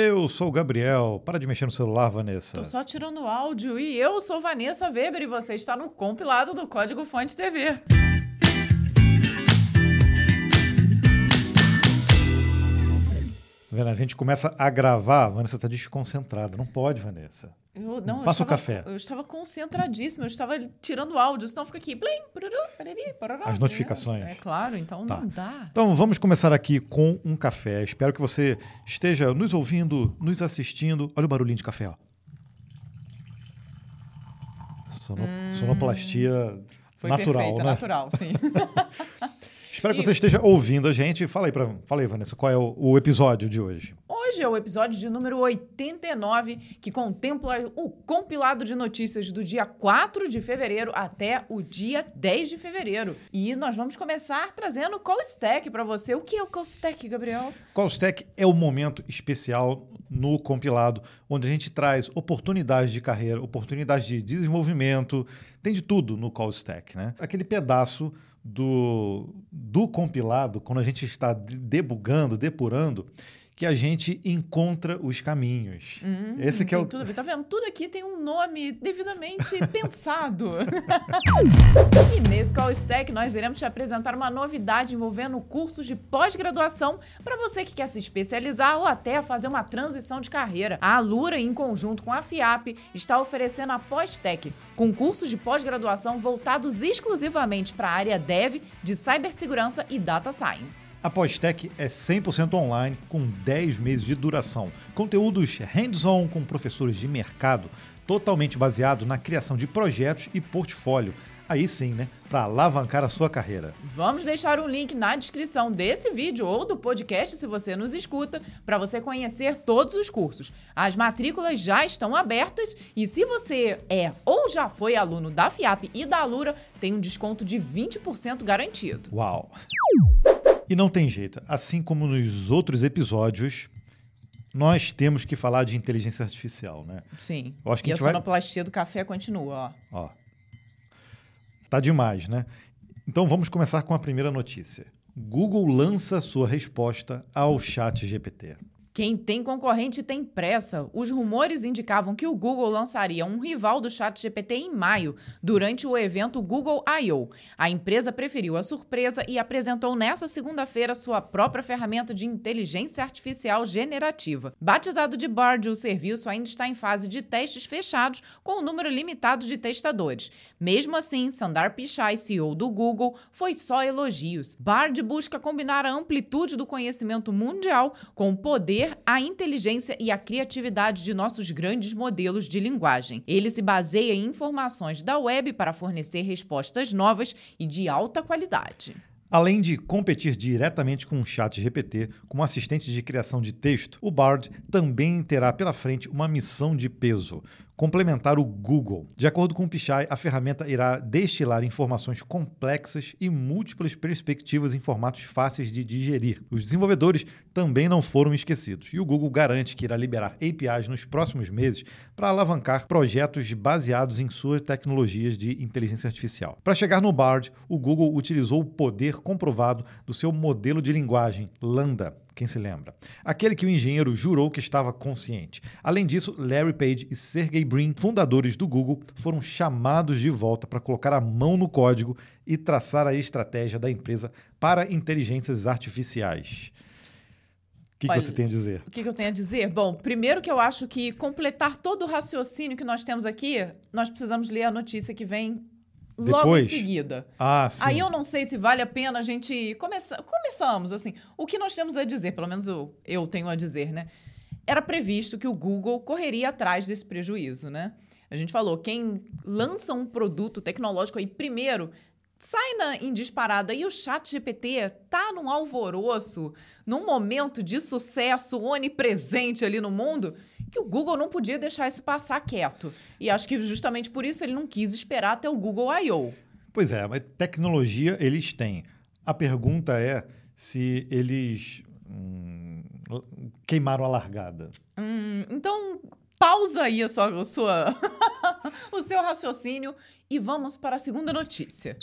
Eu sou o Gabriel. Para de mexer no celular, Vanessa. Tô só tirando áudio. E eu sou Vanessa Weber e você está no compilado do Código Fonte TV. Vendo, a gente começa a gravar, a Vanessa está desconcentrada. Não pode, Vanessa. Eu, não, Passa eu o estava, café. Eu estava concentradíssima, eu estava tirando áudio, senão fica aqui. Blim, pururu, pariri, parará. As notificações. É, é claro, então Tá. não dá. Então vamos começar aqui com um café. Espero que você esteja nos ouvindo, nos assistindo. Olha o barulhinho de café, ó. Sono- Sonoplastia Hum. Foi natural, perfeita, né? natural, sim. Espero que E- você esteja ouvindo a gente. Fala aí, pra, fala aí Vanessa, qual é o, o episódio de hoje? Hoje é o episódio de número 89, que contempla o compilado de notícias do dia 4 de fevereiro até o dia 10 de fevereiro. E nós vamos começar trazendo o Call Stack para você. O que é o Call Stack, Gabriel? Qual Stack é o momento especial no compilado, onde a gente traz oportunidades de carreira, oportunidades de desenvolvimento, tem de tudo no Call Stack, né? Aquele pedaço do, do compilado, quando a gente está de- debugando, depurando, que a gente encontra os caminhos. Hum, Esse que é o tudo. Tá vendo? Tudo aqui tem um nome devidamente pensado. e nesse Call Stack nós iremos te apresentar uma novidade envolvendo cursos de pós-graduação para você que quer se especializar ou até fazer uma transição de carreira. A Alura, em conjunto com a FIAP, está oferecendo a Pós-Tech, com cursos de pós-graduação voltados exclusivamente para a área Dev, de cibersegurança e data science. A Pós-Tech é 100% online, com 10 meses de duração. Conteúdos hands-on com professores de mercado, totalmente baseado na criação de projetos e portfólio. Aí sim, né? Para alavancar a sua carreira. Vamos deixar um link na descrição desse vídeo ou do podcast, se você nos escuta, para você conhecer todos os cursos. As matrículas já estão abertas e se você é ou já foi aluno da FIAP e da Alura, tem um desconto de 20% garantido. Uau! E não tem jeito. Assim como nos outros episódios, nós temos que falar de inteligência artificial, né? Sim. Eu acho que e a a gente vai- sonoplastia do café continua, ó. Ó. Tá demais, né? Então vamos começar com a primeira notícia. Google lança sua resposta ao Chat GPT. Quem tem concorrente tem pressa. Os rumores indicavam que o Google lançaria um rival do ChatGPT em maio, durante o evento Google I.O. A empresa preferiu a surpresa e apresentou nesta segunda-feira sua própria ferramenta de inteligência artificial generativa. Batizado de Bard, o serviço ainda está em fase de testes fechados com um número limitado de testadores. Mesmo assim, Sundar Pichai, CEO do Google, foi só elogios. Bard busca combinar a amplitude do conhecimento mundial com o poder, a inteligência e a criatividade de nossos grandes modelos de linguagem. Ele se baseia em informações da web para fornecer respostas novas e de alta qualidade. Além de competir diretamente com o Chat GPT como assistente de criação de texto, o Bard também terá pela frente uma missão de peso: complementar o Google. De acordo com o Pichai, a ferramenta irá destilar informações complexas e múltiplas perspectivas em formatos fáceis de digerir. Os desenvolvedores também não foram esquecidos, e o Google garante que irá liberar APIs nos próximos meses para alavancar projetos baseados em suas tecnologias de inteligência artificial. Para chegar no Bard, o Google utilizou o poder comprovado do seu modelo de linguagem, Lambda. Quem se lembra? Aquele que o engenheiro jurou que estava consciente. Além disso, Larry Page e Sergey Brin, fundadores do Google, foram chamados de volta para colocar a mão no código e traçar a estratégia da empresa para inteligências artificiais. O que, que você tem a dizer? O que, que eu tenho a dizer? Bom, primeiro que eu acho que completar todo o raciocínio que nós temos aqui, nós precisamos ler a notícia que vem logo Depois? em seguida. Ah, sim. Aí eu não sei se vale a pena a gente começar. Começamos, assim. O que nós temos a dizer, pelo menos eu, eu tenho a dizer, né? Era previsto que o Google correria atrás desse prejuízo, né? A gente falou, quem lança um produto tecnológico aí primeiro sai na, em disparada e o chat GPT tá num alvoroço, num momento de sucesso onipresente ali no mundo, que o Google não podia deixar isso passar quieto. E acho que justamente por isso ele não quis esperar até o Google I.O. Pois é, mas tecnologia eles têm. A pergunta é se eles hum, queimaram a largada. Hum, então, pausa aí a sua, a sua- o seu raciocínio e vamos para a segunda notícia.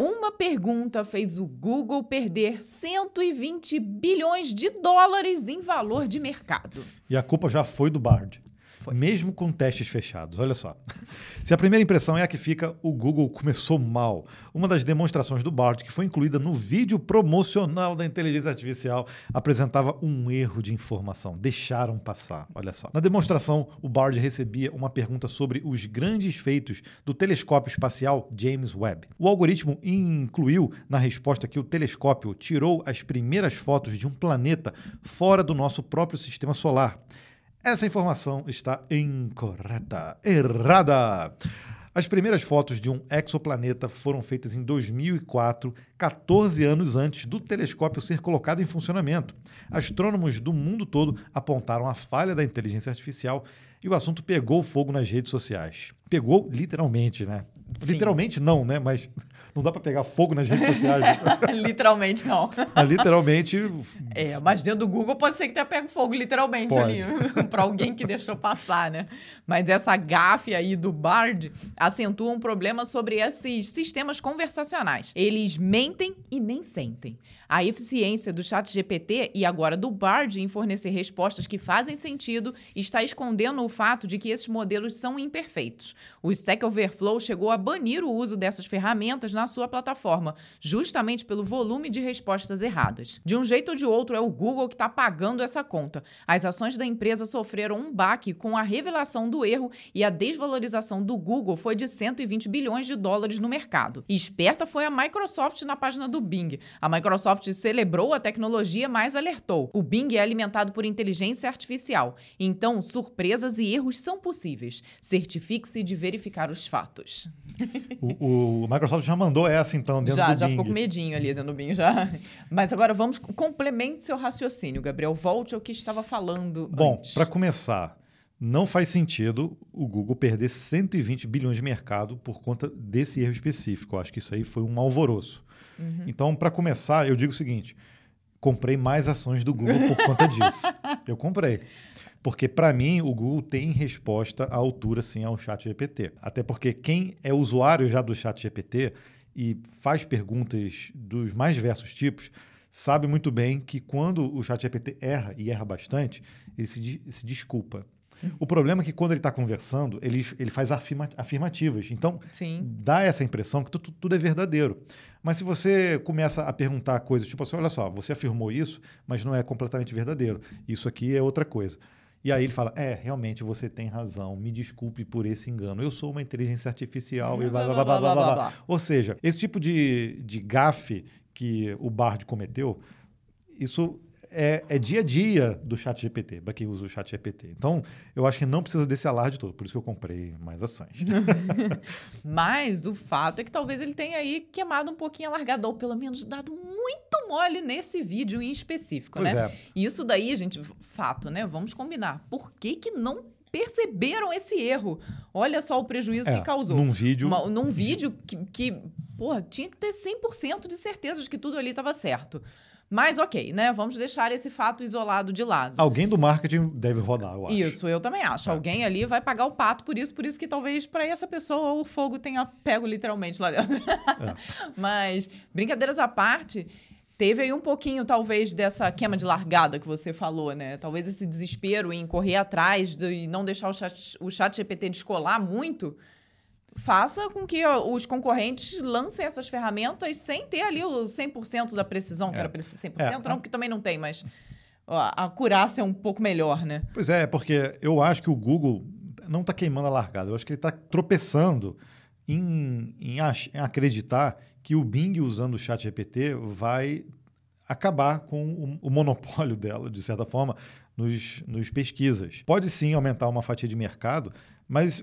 Uma pergunta fez o Google perder 120 bilhões de dólares em valor de mercado. E a culpa já foi do Bard. Foi. Mesmo com testes fechados. Olha só. Se a primeira impressão é a que fica, o Google começou mal. Uma das demonstrações do Bard, que foi incluída no vídeo promocional da inteligência artificial, apresentava um erro de informação. Deixaram passar. Olha só. Na demonstração, o Bard recebia uma pergunta sobre os grandes feitos do telescópio espacial James Webb. O algoritmo incluiu na resposta que o telescópio tirou as primeiras fotos de um planeta fora do nosso próprio sistema solar. Essa informação está incorreta, errada. As primeiras fotos de um exoplaneta foram feitas em 2004, 14 anos antes do telescópio ser colocado em funcionamento. Astrônomos do mundo todo apontaram a falha da inteligência artificial e o assunto pegou fogo nas redes sociais. Pegou literalmente, né? Sim. Literalmente não, né? Mas não dá para pegar fogo nas redes sociais. literalmente não. Mas literalmente. É, mas dentro do Google pode ser que tenha pego fogo literalmente pode. ali, para alguém que deixou passar, né? Mas essa gafe aí do Bard acentua um problema sobre esses sistemas conversacionais. Eles mentem e nem sentem. A eficiência do Chat GPT e agora do Bard em fornecer respostas que fazem sentido está escondendo o fato de que esses modelos são imperfeitos. O Stack Overflow chegou a banir o uso dessas ferramentas na sua plataforma, justamente pelo volume de respostas erradas. De um jeito ou de outro, é o Google que está pagando essa conta. As ações da empresa sofreram um baque com a revelação do erro e a desvalorização do Google foi de 120 bilhões de dólares no mercado. Esperta foi a Microsoft na página do Bing. A Microsoft celebrou a tecnologia, mas alertou. O Bing é alimentado por inteligência artificial, então surpresas e erros são possíveis. Certifique-se de verificar os fatos. O, o, Microsoft já mandou essa, então, dentro já, do Bing. Já, ficou com medinho ali dentro do Bing, já. Mas agora vamos, complemente seu raciocínio, Gabriel. Volte ao que estava falando Bom, para começar, não faz sentido o Google perder 120 bilhões de mercado por conta desse erro específico. Eu acho que isso aí foi um alvoroço. Uhum. Então, para começar, eu digo o seguinte: comprei mais ações do Google por conta disso. Eu comprei. Porque, para mim, o Google tem resposta à altura, sim, ao chat GPT. Até porque quem é usuário já do chat GPT e faz perguntas dos mais diversos tipos, sabe muito bem que quando o chat GPT erra, e erra bastante, ele se, se desculpa. O problema é que quando ele está conversando, ele, ele faz afirma, afirmativas. Então, Sim. dá essa impressão que tudo, tudo, é verdadeiro. Mas se você começa a perguntar coisas tipo assim, olha só, você afirmou isso, mas não é completamente verdadeiro. Isso aqui é outra coisa. E aí ele fala: É, realmente você tem razão, me desculpe por esse engano. Eu sou uma inteligência artificial e blá blá blá blá blá blá. blá. Ou seja, esse tipo de, de gafe que o Bard cometeu, isso é, é, dia a dia do chat GPT, para quem usa o chat GPT. Então, eu acho que não precisa desse alarde todo, por isso que eu comprei mais ações. Mas o fato é que talvez ele tenha aí queimado um pouquinho a largada, ou pelo menos dado muito mole nesse vídeo em específico, pois né? É. Isso daí, gente, fato, né? Vamos combinar. Por que que não perceberam esse erro? Olha só o prejuízo é, que causou. Num vídeo... Uma, num vídeo que, que, porra, tinha que ter 100% de certeza de que tudo ali estava certo. Mas ok, né? Vamos deixar esse fato isolado de lado. Alguém do marketing deve rodar, eu acho. Isso, eu também acho. É. Alguém ali vai pagar o pato por isso, por isso que talvez para essa pessoa o fogo tenha pego literalmente lá dentro. É. Mas, brincadeiras à parte, teve aí um pouquinho, talvez, dessa queima de largada que você falou, né? Talvez esse desespero em correr atrás e não deixar o chat, o chat GPT descolar muito faça com que os concorrentes lancem essas ferramentas sem ter ali o 100% da precisão, é. que era 100%, é. não, porque também não tem, mas a acurácia é um pouco melhor, né? Pois é, porque eu acho que o Google não está queimando a largada, eu acho que ele está tropeçando em, em, em, acreditar que o Bing usando o chat GPT vai acabar com o, o monopólio dela, de certa forma, nos, nos pesquisas. Pode sim aumentar uma fatia de mercado, mas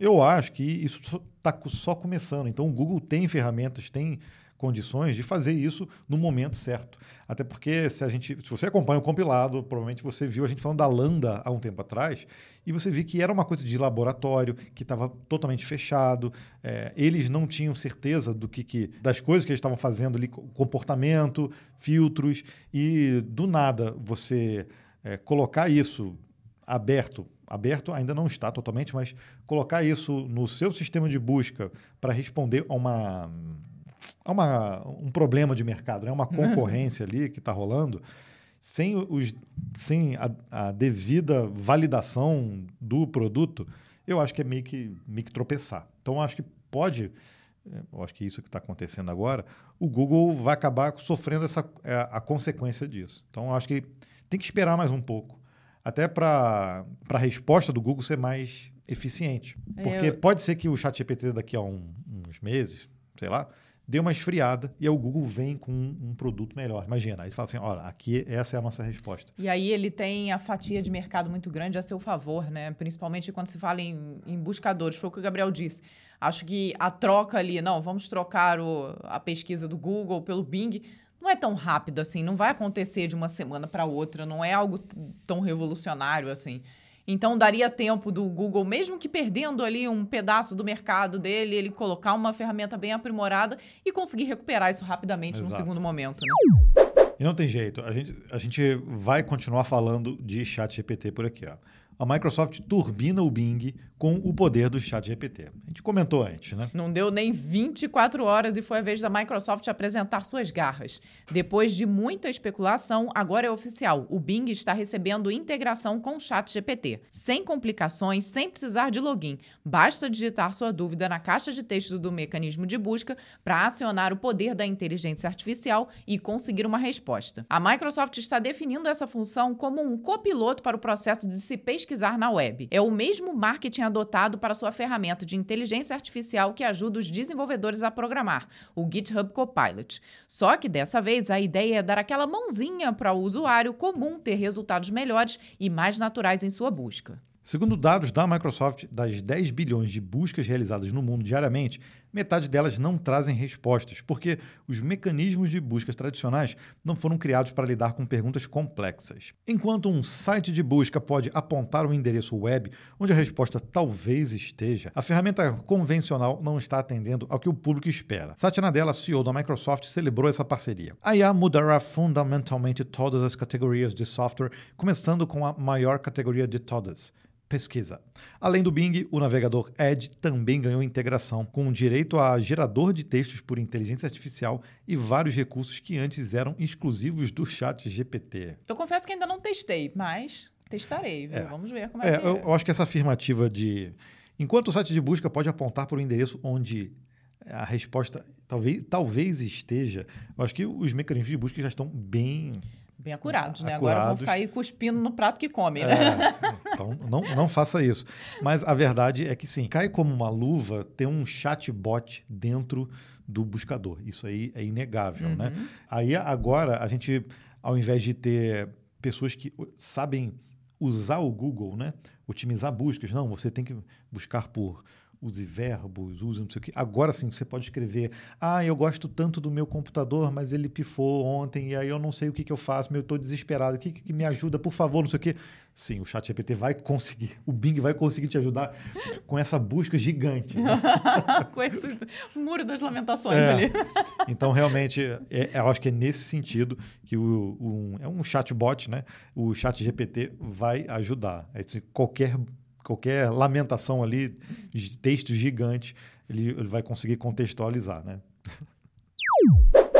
eu acho que isso está só começando. Então, o Google tem ferramentas, tem condições de fazer isso no momento certo. Até porque se a gente, se você acompanha o compilado, provavelmente você viu a gente falando da Lambda há um tempo atrás e você viu que era uma coisa de laboratório que estava totalmente fechado. É, eles não tinham certeza do que, que das coisas que eles estavam fazendo ali, comportamento, filtros e do nada você é, colocar isso aberto aberto ainda não está totalmente, mas colocar isso no seu sistema de busca para responder a uma há uma, um problema de mercado, né? uma concorrência ali que está rolando. Sem, os, sem a, a, devida validação do produto, eu acho que é meio que, meio que tropeçar. Então, acho que pode, é, eu acho que isso que está acontecendo agora, o Google vai acabar sofrendo essa, é, a consequência disso. Então, acho que tem que esperar mais um pouco, até para a resposta do Google ser mais eficiente. É, Porque eu... pode ser que o chat GPT daqui a um, uns meses, sei lá, dê uma esfriada e aí o Google vem com um, um produto melhor. Imagina, aí você fala assim, olha, aqui essa é a nossa resposta. E aí ele tem a fatia de mercado muito grande a seu favor, né? Principalmente quando se fala em, em buscadores, foi o que o Gabriel disse. Acho que a troca ali, não, vamos trocar o, a pesquisa do Google pelo Bing, não é tão rápido assim, não vai acontecer de uma semana para outra, não é algo tão revolucionário assim. Então daria tempo do Google, mesmo que perdendo ali um pedaço do mercado dele, ele colocar uma ferramenta bem aprimorada e conseguir recuperar isso rapidamente Exato. num segundo momento. Né? E não tem jeito, a gente, a gente vai continuar falando de chat GPT por aqui. Ó a Microsoft turbina o Bing com o poder do chat GPT. A gente comentou antes, né? Não deu nem 24 horas e foi a vez da Microsoft apresentar suas garras. Depois de muita especulação, agora é oficial. O Bing está recebendo integração com o chat GPT. Sem complicações, sem precisar de login. Basta digitar sua dúvida na caixa de texto do mecanismo de busca para acionar o poder da inteligência artificial e conseguir uma resposta. A Microsoft está definindo essa função como um copiloto para o processo de se pesquisar pesquisar na web. É o mesmo marketing adotado para sua ferramenta de inteligência artificial que ajuda os desenvolvedores a programar, o GitHub Copilot. Só que dessa vez a ideia é dar aquela mãozinha para o usuário comum ter resultados melhores e mais naturais em sua busca. Segundo dados da Microsoft, das 10 bilhões de buscas realizadas no mundo diariamente, metade delas não trazem respostas, porque os mecanismos de buscas tradicionais não foram criados para lidar com perguntas complexas. Enquanto um site de busca pode apontar um endereço web onde a resposta talvez esteja, a ferramenta convencional não está atendendo ao que o público espera. Satya Nadella, CEO da Microsoft, celebrou essa parceria. A IA mudará fundamentalmente todas as categorias de software, começando com a maior categoria de todas pesquisa. Além do Bing, o navegador Edge também ganhou integração com direito a gerador de textos por inteligência artificial e vários recursos que antes eram exclusivos do chat GPT. Eu confesso que ainda não testei, mas testarei. É. Vamos ver como é, é que é. Eu acho que essa afirmativa de... Enquanto o site de busca pode apontar para o endereço onde a resposta talvez, talvez esteja, eu acho que os mecanismos de busca já estão bem Bem acurados, né? Acurados. Agora vão ficar aí cuspindo no prato que come, né? É, então, não, não faça isso. Mas a verdade é que sim, cai como uma luva ter um chatbot dentro do buscador. Isso aí é inegável, né? uhum. né? Aí agora a gente, ao invés de ter pessoas que sabem usar o Google, né? Otimizar buscas, não, você tem que buscar por use verbos, use não sei o quê. Agora sim, você pode escrever: Ah, eu gosto tanto do meu computador, mas ele pifou ontem e aí eu não sei o que, que eu faço, eu estou desesperado, o que, que me ajuda, por favor, não sei o quê. Sim, o Chat GPT vai conseguir, o Bing vai conseguir te ajudar com essa busca gigante. Né? com esse muro das lamentações é. ali. então, realmente, é, eu acho que é nesse sentido que o, um, é um chatbot, né? O Chat GPT vai ajudar. É, qualquer qualquer lamentação ali, de texto gigante, ele, ele vai conseguir contextualizar, né?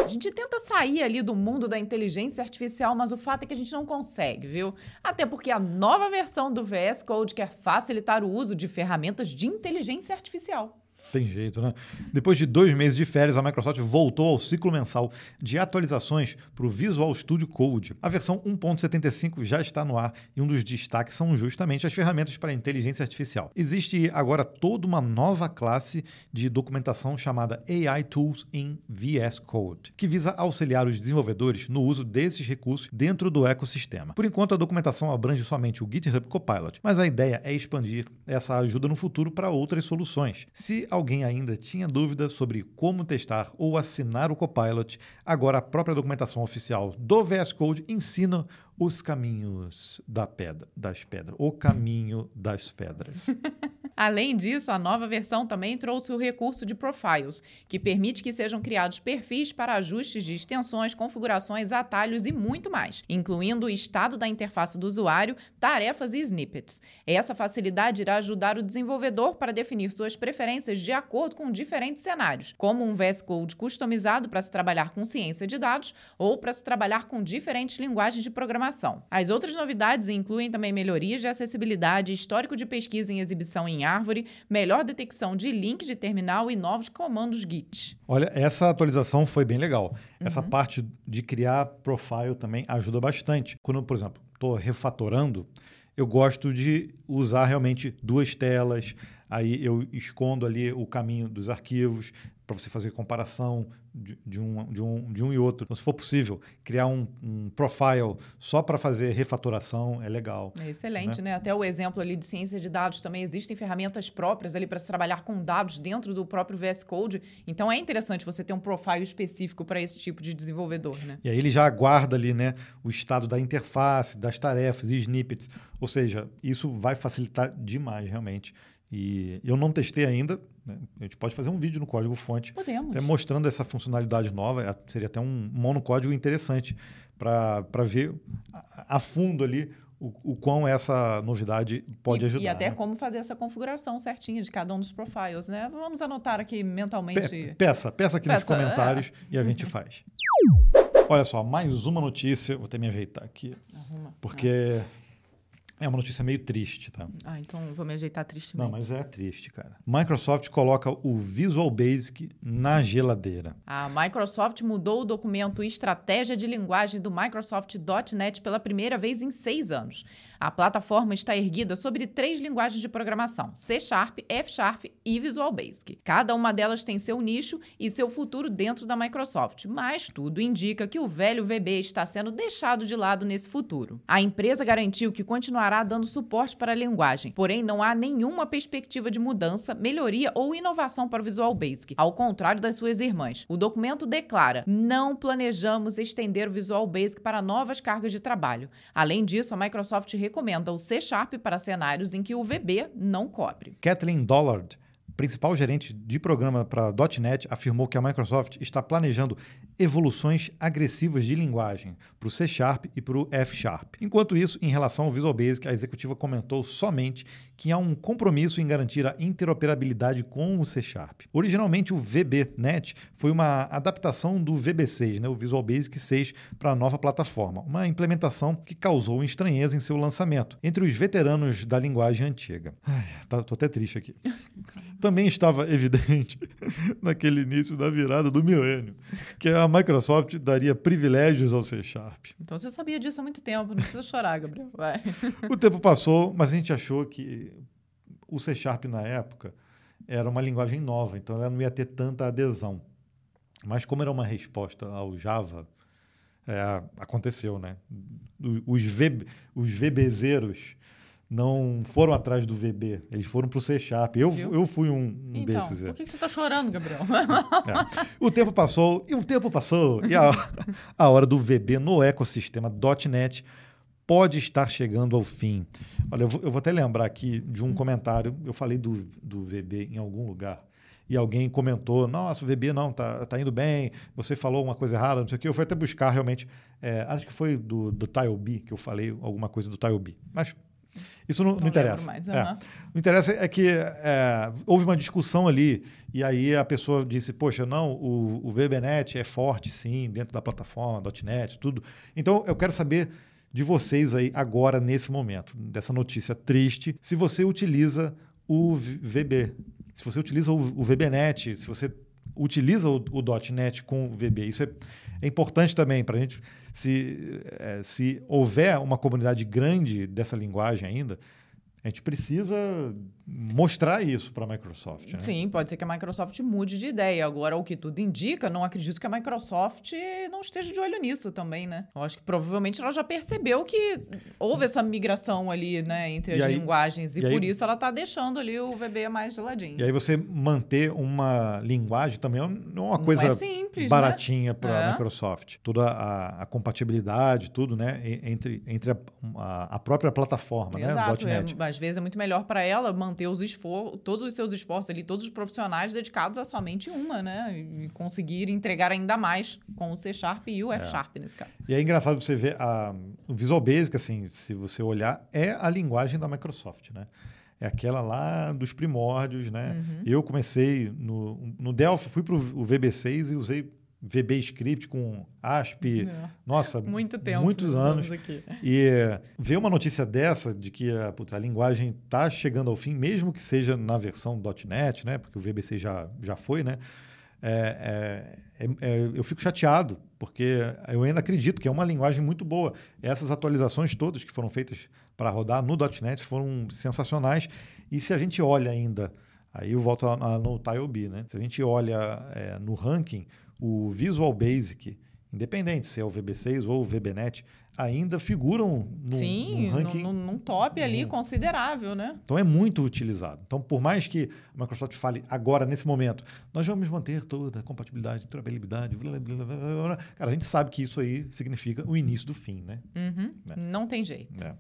A gente tenta sair ali do mundo da inteligência artificial, mas o fato é que a gente não consegue, viu? Até porque a nova versão do VS Code quer facilitar o uso de ferramentas de inteligência artificial. Tem jeito, né? Depois de dois meses de férias, a Microsoft voltou ao ciclo mensal de atualizações para o Visual Studio Code. A versão 1.75 já está no ar e um dos destaques são justamente as ferramentas para inteligência artificial. Existe agora toda uma nova classe de documentação chamada AI Tools in VS Code, que visa auxiliar os desenvolvedores no uso desses recursos dentro do ecossistema. Por enquanto, a documentação abrange somente o GitHub Copilot, mas a ideia é expandir essa ajuda no futuro para outras soluções. Se alguém ainda tinha dúvida sobre como testar ou assinar o Copilot, agora a própria documentação oficial do VS Code ensina os caminhos da pedra, das pedras, o caminho das pedras. Além disso, a nova versão também trouxe o recurso de Profiles, que permite que sejam criados perfis para ajustes de extensões, configurações, atalhos e muito mais, incluindo o estado da interface do usuário, tarefas e snippets. Essa facilidade irá ajudar o desenvolvedor para definir suas preferências de acordo com diferentes cenários, como um VS Code customizado para se trabalhar com ciência de dados ou para se trabalhar com diferentes linguagens de programação. As outras novidades incluem também melhorias de acessibilidade, histórico de pesquisa em exibição em árvore, melhor detecção de link de terminal e novos comandos Git. Olha, essa atualização foi bem legal. Essa uhum. parte de criar profile também ajuda bastante. Quando, por exemplo, estou refatorando, eu gosto de usar realmente duas telas, aí eu escondo ali o caminho dos arquivos para você fazer comparação de, de, um, de, um, de um e outro. Então, se for possível, criar um, um profile só para fazer refatoração é legal. É excelente, né? né? Até o exemplo ali de ciência de dados também existem ferramentas próprias ali para se trabalhar com dados dentro do próprio VS Code. Então é interessante você ter um profile específico para esse tipo de desenvolvedor, né? E aí ele já aguarda ali, né, o estado da interface, das tarefas e snippets. Ou seja, isso vai facilitar demais realmente. E eu não testei ainda. Né? A gente pode fazer um vídeo no código fonte. Podemos. Até mostrando essa funcionalidade nova. É, seria até um monocódigo interessante para ver a, a fundo ali o, o quão essa novidade pode e, ajudar. E até né? como fazer essa configuração certinha de cada um dos profiles, né? Vamos anotar aqui mentalmente. Pe peça, peça aqui peça, nos comentários é. e a gente faz. Olha só, mais uma notícia. Vou até me ajeitar aqui. Arruma. Porque. Ah é uma notícia meio triste, tá? Ah, então vou me ajeitar triste Não, mas é triste, cara. Microsoft coloca o Visual Basic na geladeira. A Microsoft mudou o documento Estratégia de Linguagem do Microsoft.NET pela primeira vez em seis anos. A plataforma está erguida sobre três linguagens de programação: C Sharp, F Sharp e Visual Basic. Cada uma delas tem seu nicho e seu futuro dentro da Microsoft, mas tudo indica que o velho VB está sendo deixado de lado nesse futuro. A empresa garantiu que continuará continuará dando suporte para a linguagem, porém não há nenhuma perspectiva de mudança, melhoria ou inovação para o Visual Basic, ao contrário das suas irmãs. O documento declara: não planejamos estender o Visual Basic para novas cargas de trabalho. Além disso, a Microsoft recomenda o C Sharp para cenários em que o VB não cobre. Kathleen Dollard principal gerente de programa para .NET, afirmou que a Microsoft está planejando evoluções agressivas de linguagem para o C Sharp e para o F Sharp. Enquanto isso, em relação ao Visual Basic, a executiva comentou somente que há um compromisso em garantir a interoperabilidade com o C Sharp. Originalmente, o VB.NET foi uma adaptação do VB6, né, o Visual Basic 6, para a nova plataforma, uma implementação que causou estranheza em seu lançamento entre os veteranos da linguagem antiga. Ai, tá, tô até triste aqui. também estava evidente naquele início da virada do milênio, que a Microsoft daria privilégios ao C Sharp. Então você sabia disso há muito tempo, não precisa chorar, Gabriel. Vai. O tempo passou, mas a gente achou que o C Sharp na época era uma linguagem nova, então ela não ia ter tanta adesão. Mas como era uma resposta ao Java, é, aconteceu, né? Os, v, os VBzeiros não foram atrás do VB, eles foram para o C Sharp. Eu, eu fui um, um então, desses. É. Por que, que você está chorando, Gabriel? É. O tempo passou, e o tempo passou, e a, a hora do VB no ecossistema .NET pode estar chegando ao fim. Olha, eu vou, eu vou até lembrar aqui de um comentário, eu falei do, do VB em algum lugar, e alguém comentou, nossa, o VB não, tá, tá indo bem, você falou uma coisa errada, não sei o quê. Eu fui até buscar realmente, é, acho que foi do, do TileB que eu falei alguma coisa do TileB. Mas isso não, não, não interessa. Mais, uhum. é. O que interessa é que é, houve uma discussão ali e aí a pessoa disse, poxa, não, o, o VBNet é forte sim dentro da plataforma, .NET, tudo. Então eu quero saber de vocês aí agora, nesse momento, dessa notícia triste, se você utiliza o VB, se você utiliza o, o VBNet, se você utiliza o, o .NET com o VB. Isso é, é importante também para a gente se, é, se houver uma comunidade grande dessa linguagem ainda, a gente precisa mostrar isso para a Microsoft. Né? Sim, pode ser que a Microsoft mude de ideia. Agora, o que tudo indica, não acredito que a Microsoft não esteja de olho nisso também, né? Eu acho que provavelmente ela já percebeu que houve essa migração ali, né, entre as aí, linguagens e, e por aí, isso ela está deixando ali o VB mais geladinho. E aí você manter uma linguagem também não é uma coisa é simples, né? baratinha né? para a é. Microsoft. Toda a, a, compatibilidade, tudo, né, entre, entre a, a própria plataforma, Exato, né, .NET. É, Às vezes é muito melhor para ela manter os esfor todos os seus esforços ali, todos os profissionais dedicados a somente uma, né? E conseguir entregar ainda mais com o C Sharp e o F é. Sharp nesse caso. E é engraçado você ver a, o Visual Basic, assim, se você olhar, é a linguagem da Microsoft, né? é aquela lá dos primórdios, né? Uhum. Eu comecei no, no Delphi, fui para o VB6 e usei VB Script com ASP, é. nossa, Muito tempo, muitos anos. Aqui. E ver uma notícia dessa, de que a, a linguagem está chegando ao fim, mesmo que seja na versão .NET, né? Porque o VBC já, já foi, né? É, é, é, é, eu fico chateado, porque eu ainda acredito que é uma linguagem muito boa. Essas atualizações todas que foram feitas para rodar no .NET foram sensacionais. E se a gente olha ainda, aí eu volto no TileB, né? Se a gente olha é, no ranking, o Visual Basic, independente se é o VB6 ou o VBNet, ainda figuram no, Sim, no ranking. Num, num top ali considerável, né? Então é muito utilizado. Então, por mais que a Microsoft fale agora, nesse momento, nós vamos manter toda a compatibilidade, durabilidade, blá, blá, blá, cara, a gente sabe que isso aí significa o início do fim, né? Uhum. É. Não tem jeito. É.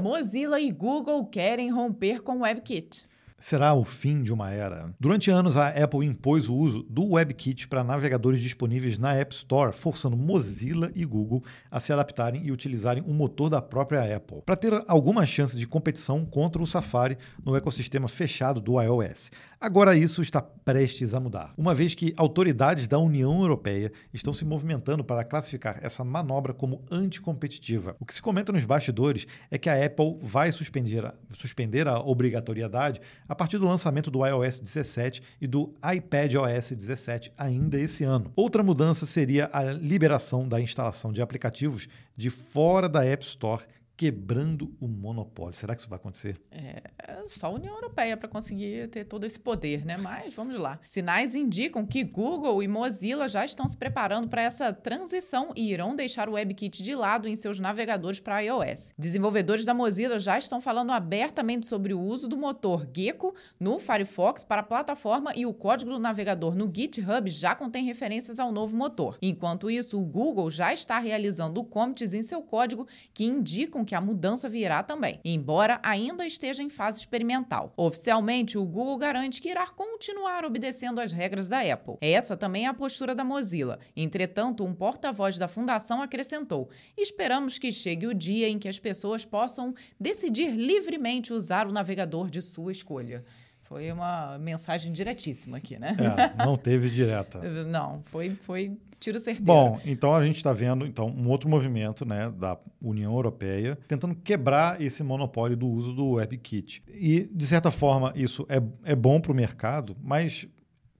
Mozilla e Google querem romper com o WebKit será o fim de uma era. Durante anos, a Apple impôs o uso do WebKit para navegadores disponíveis na App Store, forçando Mozilla e Google a se adaptarem e utilizarem o motor da própria Apple, para ter alguma chance de competição contra o Safari no ecossistema fechado do iOS. Agora isso está prestes a mudar, uma vez que autoridades da União Europeia estão se movimentando para classificar essa manobra como anticompetitiva. O que se comenta nos bastidores é que a Apple vai suspender a, suspender a obrigatoriedade a partir do lançamento do iOS 17 e do iPadOS 17 ainda esse ano. Outra mudança seria a liberação da instalação de aplicativos de fora da App Store quebrando o monopólio. Será que isso vai acontecer? É, só a União Europeia para conseguir ter todo esse poder, né? Mas vamos lá. Sinais indicam que Google e Mozilla já estão se preparando para essa transição e irão deixar o WebKit de lado em seus navegadores para iOS. Desenvolvedores da Mozilla já estão falando abertamente sobre o uso do motor Gecko no Firefox para a plataforma e o código do navegador no GitHub já contém referências ao novo motor. Enquanto isso, o Google já está realizando commits em seu código que indicam que a mudança virá também, embora ainda esteja em fase experimental. Oficialmente, o Google garante que irá continuar obedecendo às regras da Apple. Essa também é a postura da Mozilla. Entretanto, um porta-voz da fundação acrescentou: Esperamos que chegue o dia em que as pessoas possam decidir livremente usar o navegador de sua escolha. Foi uma mensagem diretíssima aqui, né? É, não teve direta. não, foi, foi tiro certeiro. Bom, então a gente está vendo então, um outro movimento né, da União Europeia tentando quebrar esse monopólio do uso do WebKit. E, de certa forma, isso é, é bom para o mercado, mas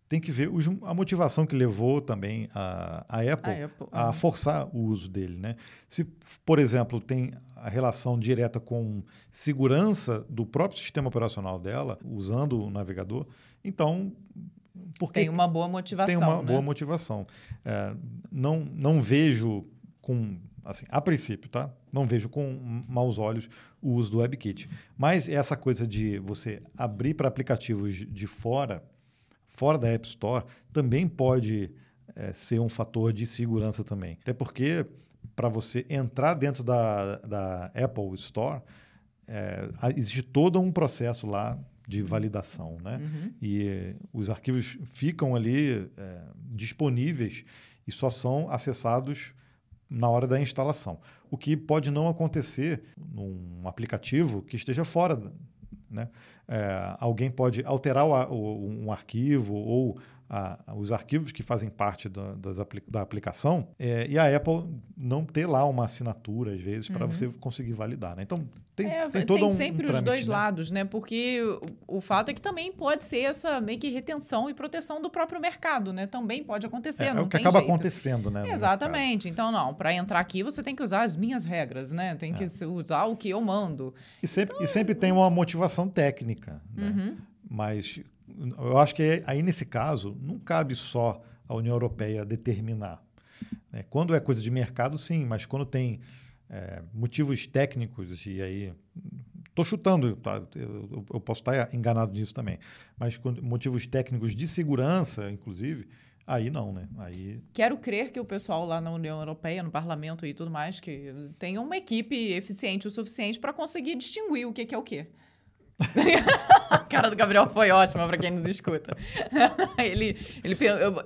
tem que ver os, a motivação que levou também a, a Apple a, Apple, a uhum. forçar o uso dele. Né? Se, por exemplo, tem a relação direta com segurança do próprio sistema operacional dela, usando o navegador, então porque tem uma boa motivação. Tem uma né? boa motivação. É, não, não vejo com. Assim, a princípio, tá? Não vejo com maus olhos o uso do WebKit. Mas essa coisa de você abrir para aplicativos de fora, fora da App Store, também pode é, ser um fator de segurança também. Até porque, para você entrar dentro da, da Apple Store, é, existe todo um processo lá de validação, né? Uhum. E eh, os arquivos ficam ali é, disponíveis e só são acessados na hora da instalação. O que pode não acontecer num aplicativo que esteja fora. Né? É, alguém pode alterar o, o, um arquivo ou a, os arquivos que fazem parte da, das, da aplicação é, e a Apple não ter lá uma assinatura, às vezes, para uhum. você conseguir validar. Né? Então, tem, é, tem todo tem um sempre um trâmite, os dois né? lados, né? Porque o, o, fato é que também pode ser essa meio que retenção e proteção do próprio mercado, né? Também pode acontecer, é, não É o que acaba jeito. acontecendo, né? Exatamente. Então, não, para entrar aqui você tem que usar as minhas regras, né? Tem que é. usar o que eu mando. E sempre, então, e sempre tem uma motivação técnica, né? Uhum. Mas eu acho que aí, nesse caso, não cabe só a União Europeia determinar. Né? Quando é coisa de mercado, sim, mas quando tem é, motivos técnicos, e aí. Estou chutando, tá? eu, eu, posso estar enganado nisso também, mas motivos técnicos de segurança, inclusive, Aí não, né? Aí Quero crer que o pessoal lá na União Europeia, no parlamento e tudo mais, que tenha uma equipe eficiente o suficiente para conseguir distinguir o que, que é o quê. a cara do Gabriel foi ótima para quem nos escuta. ele, ele,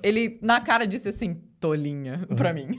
ele, na cara, disse assim: tolinha, pra mim.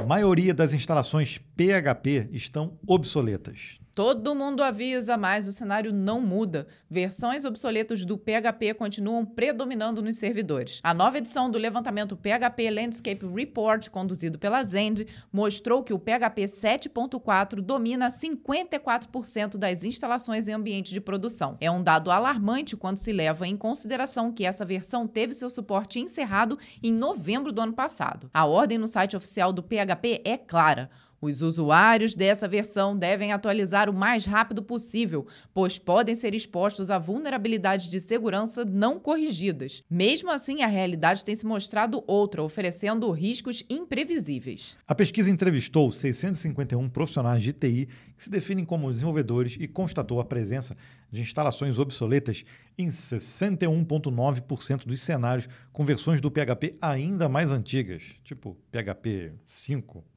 a maioria das instalações PHP estão obsoletas. Todo mundo avisa, mas o cenário não muda. Versões obsoletas do PHP continuam predominando nos servidores. A nova edição do levantamento PHP Landscape Report, conduzido pela Zend, mostrou que o PHP 7.4 domina 54% das instalações em ambiente de produção. É um dado alarmante quando se leva em consideração que essa versão teve seu suporte encerrado em novembro do ano passado. A ordem no site oficial do PHP é clara. Os usuários dessa versão devem atualizar o mais rápido possível, pois podem ser expostos a vulnerabilidades de segurança não corrigidas. Mesmo assim, a realidade tem se mostrado outra, oferecendo riscos imprevisíveis. A pesquisa entrevistou 651 profissionais de TI que se definem como desenvolvedores e constatou a presença de instalações obsoletas em 61,9% dos cenários com versões do PHP ainda mais antigas, tipo PHP 5.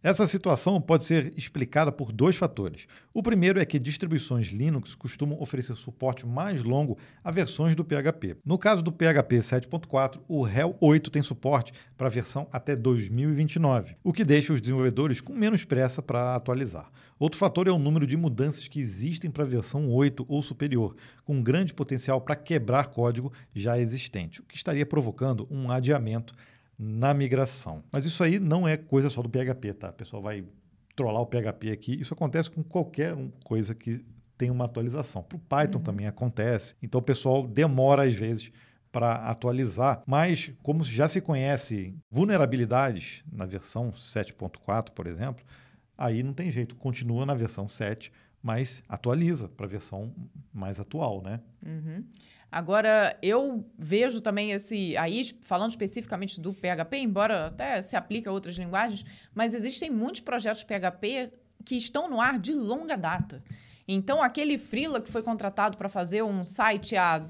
Essa situação pode ser explicada por dois fatores. O primeiro é que distribuições Linux costumam oferecer suporte mais longo a versões do PHP. No caso do PHP 7.4, o RHEL 8 tem suporte para a versão até 2029, o que deixa os desenvolvedores com menos pressa para atualizar. Outro fator é o número de mudanças que existem para a versão 8 ou superior, com grande potencial para quebrar código já existente, o que estaria provocando um adiamento na migração. Mas isso aí não é coisa só do PHP, tá? O pessoal vai trollar o PHP aqui. Isso acontece com qualquer coisa que tem uma atualização. Para o Python também acontece. Então o pessoal demora às vezes para atualizar, mas como já se conhece vulnerabilidades na versão 7.4, por exemplo, aí não tem jeito, continua na versão 7, mas atualiza para a versão mais atual, né? Uhum. Agora, eu vejo também esse. Aí, falando especificamente do PHP, embora até se aplique a outras linguagens, mas existem muitos projetos PHP que estão no ar de longa data. Então, aquele freela que foi contratado para fazer um site há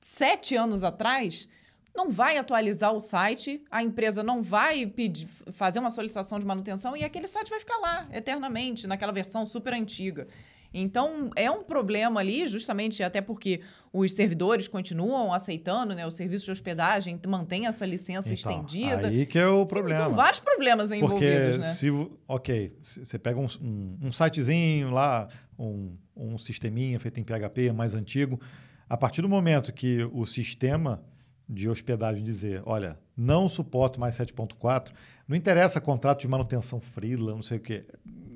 sete anos atrás. Não vai atualizar o site, a empresa não vai pedir, fazer uma solicitação de manutenção e aquele site vai ficar lá eternamente, naquela versão super antiga. Então, é um problema ali, justamente até porque os servidores continuam aceitando, né? O serviço de hospedagem mantém essa licença Então, estendida. Aí que é o problema. São vários problemas Porque envolvidos, né? se, ok, você pega um, um, um sitezinho lá, um, um sisteminha feito em PHP mais antigo, a partir do momento que o sistema de hospedagem dizer, olha, não suporto mais 7.4, não interessa contrato de manutenção freela, não sei o quê.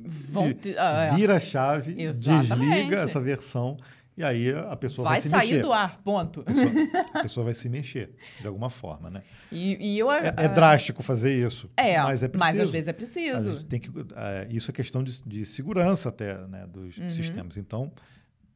Vão te- ah, é. Vira a chave, Exatamente. desliga essa versão e aí a pessoa vai, Vai se sair mexer. do ar, ponto. A pessoa, a pessoa vai se mexer, de alguma forma, né? E, e eu... É, é drástico fazer isso, É, mas é preciso. às vezes é preciso. tem que, é, isso é questão de, de segurança até né, dos Uhum. sistemas. Então,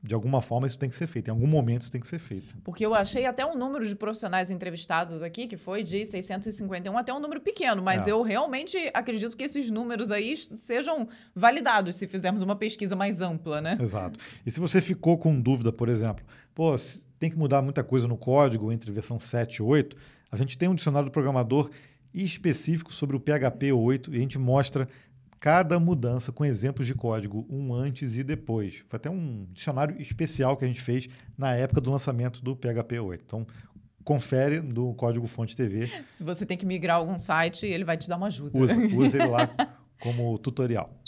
de alguma forma, isso tem que ser feito. Em algum momento, isso tem que ser feito. Porque eu achei até um número de profissionais entrevistados aqui, que foi de 651, até um número pequeno, mas É. eu realmente acredito que esses números aí sejam validados se fizermos uma pesquisa mais ampla, né? Exato. E se você ficou com dúvida, por exemplo, pô, tem que mudar muita coisa no código entre versão 7 e 8, a gente tem um dicionário do programador específico sobre o PHP 8 e a gente mostra cada mudança com exemplos de código, um antes e depois. Foi até um dicionário especial que a gente fez na época do lançamento do PHP 8. Então, confere no código fonte TV Se você tem que migrar algum site, ele vai te dar uma ajuda. Usa, usa ele lá como tutorial.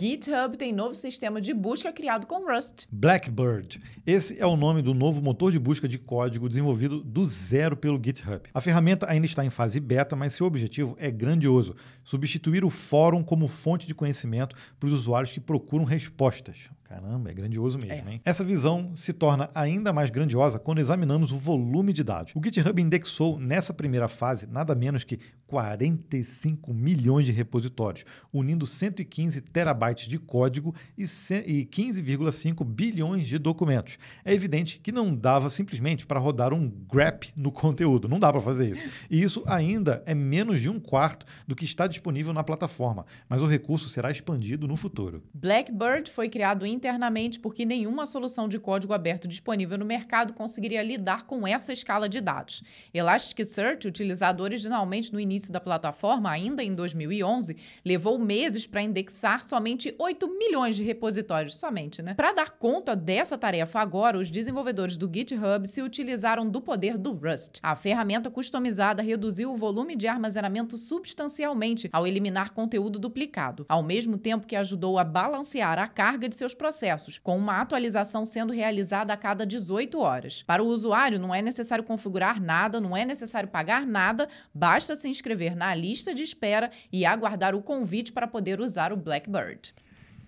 GitHub tem novo sistema de busca criado com Rust. Blackbird. Esse é o nome do novo motor de busca de código desenvolvido do zero pelo GitHub. A ferramenta ainda está em fase beta, mas seu objetivo é grandioso: substituir o fórum como fonte de conhecimento para os usuários que procuram respostas. Caramba, é grandioso mesmo, É. hein? Essa visão se torna ainda mais grandiosa quando examinamos o volume de dados. O GitHub indexou nessa primeira fase nada menos que 45 milhões de repositórios, unindo 115 terabytes de código e ce- e 15,5 bilhões de documentos. É evidente que não dava simplesmente para rodar um grep no conteúdo, não dá para fazer isso. E isso ainda é menos de um quarto do que está disponível na plataforma, mas o recurso será expandido no futuro. Blackbird foi criado em internamente porque nenhuma solução de código aberto disponível no mercado conseguiria lidar com essa escala de dados. Elasticsearch, utilizado originalmente no início da plataforma, ainda em 2011, levou meses para indexar somente 8 milhões de repositórios, somente, né? Para dar conta dessa tarefa agora, os desenvolvedores do GitHub se utilizaram do poder do Rust. A ferramenta customizada reduziu o volume de armazenamento substancialmente ao eliminar conteúdo duplicado, ao mesmo tempo que ajudou a balancear a carga de seus processos, com uma atualização sendo realizada a cada 18 horas. Para o usuário, não é necessário configurar nada, não é necessário pagar nada, basta se inscrever na lista de espera e aguardar o convite para poder usar o Blackbird.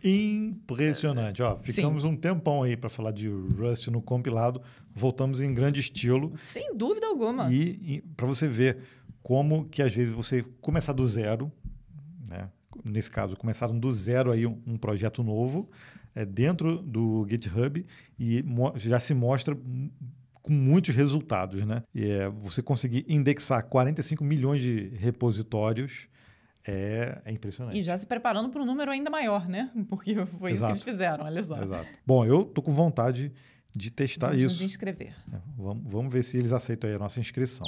Impressionante. Ó, ficamos Sim. um tempão aí para falar de Rust no compilado. Voltamos em grande estilo. Sem dúvida alguma. E, e para você ver como que às vezes você começar do zero, né? nesse caso, começaram do zero aí um, um projeto novo é, dentro do GitHub e já se mostra com muitos resultados, né? E, é, você conseguir indexar 45 milhões de repositórios é, é, impressionante. E já se preparando para um número ainda maior, né? Porque foi Exato. isso que eles fizeram, olha só. Exato. Bom, eu tô com vontade de testar vamos isso. Vamos inscrever. É, vamos, vamos ver se eles aceitam aí a nossa inscrição.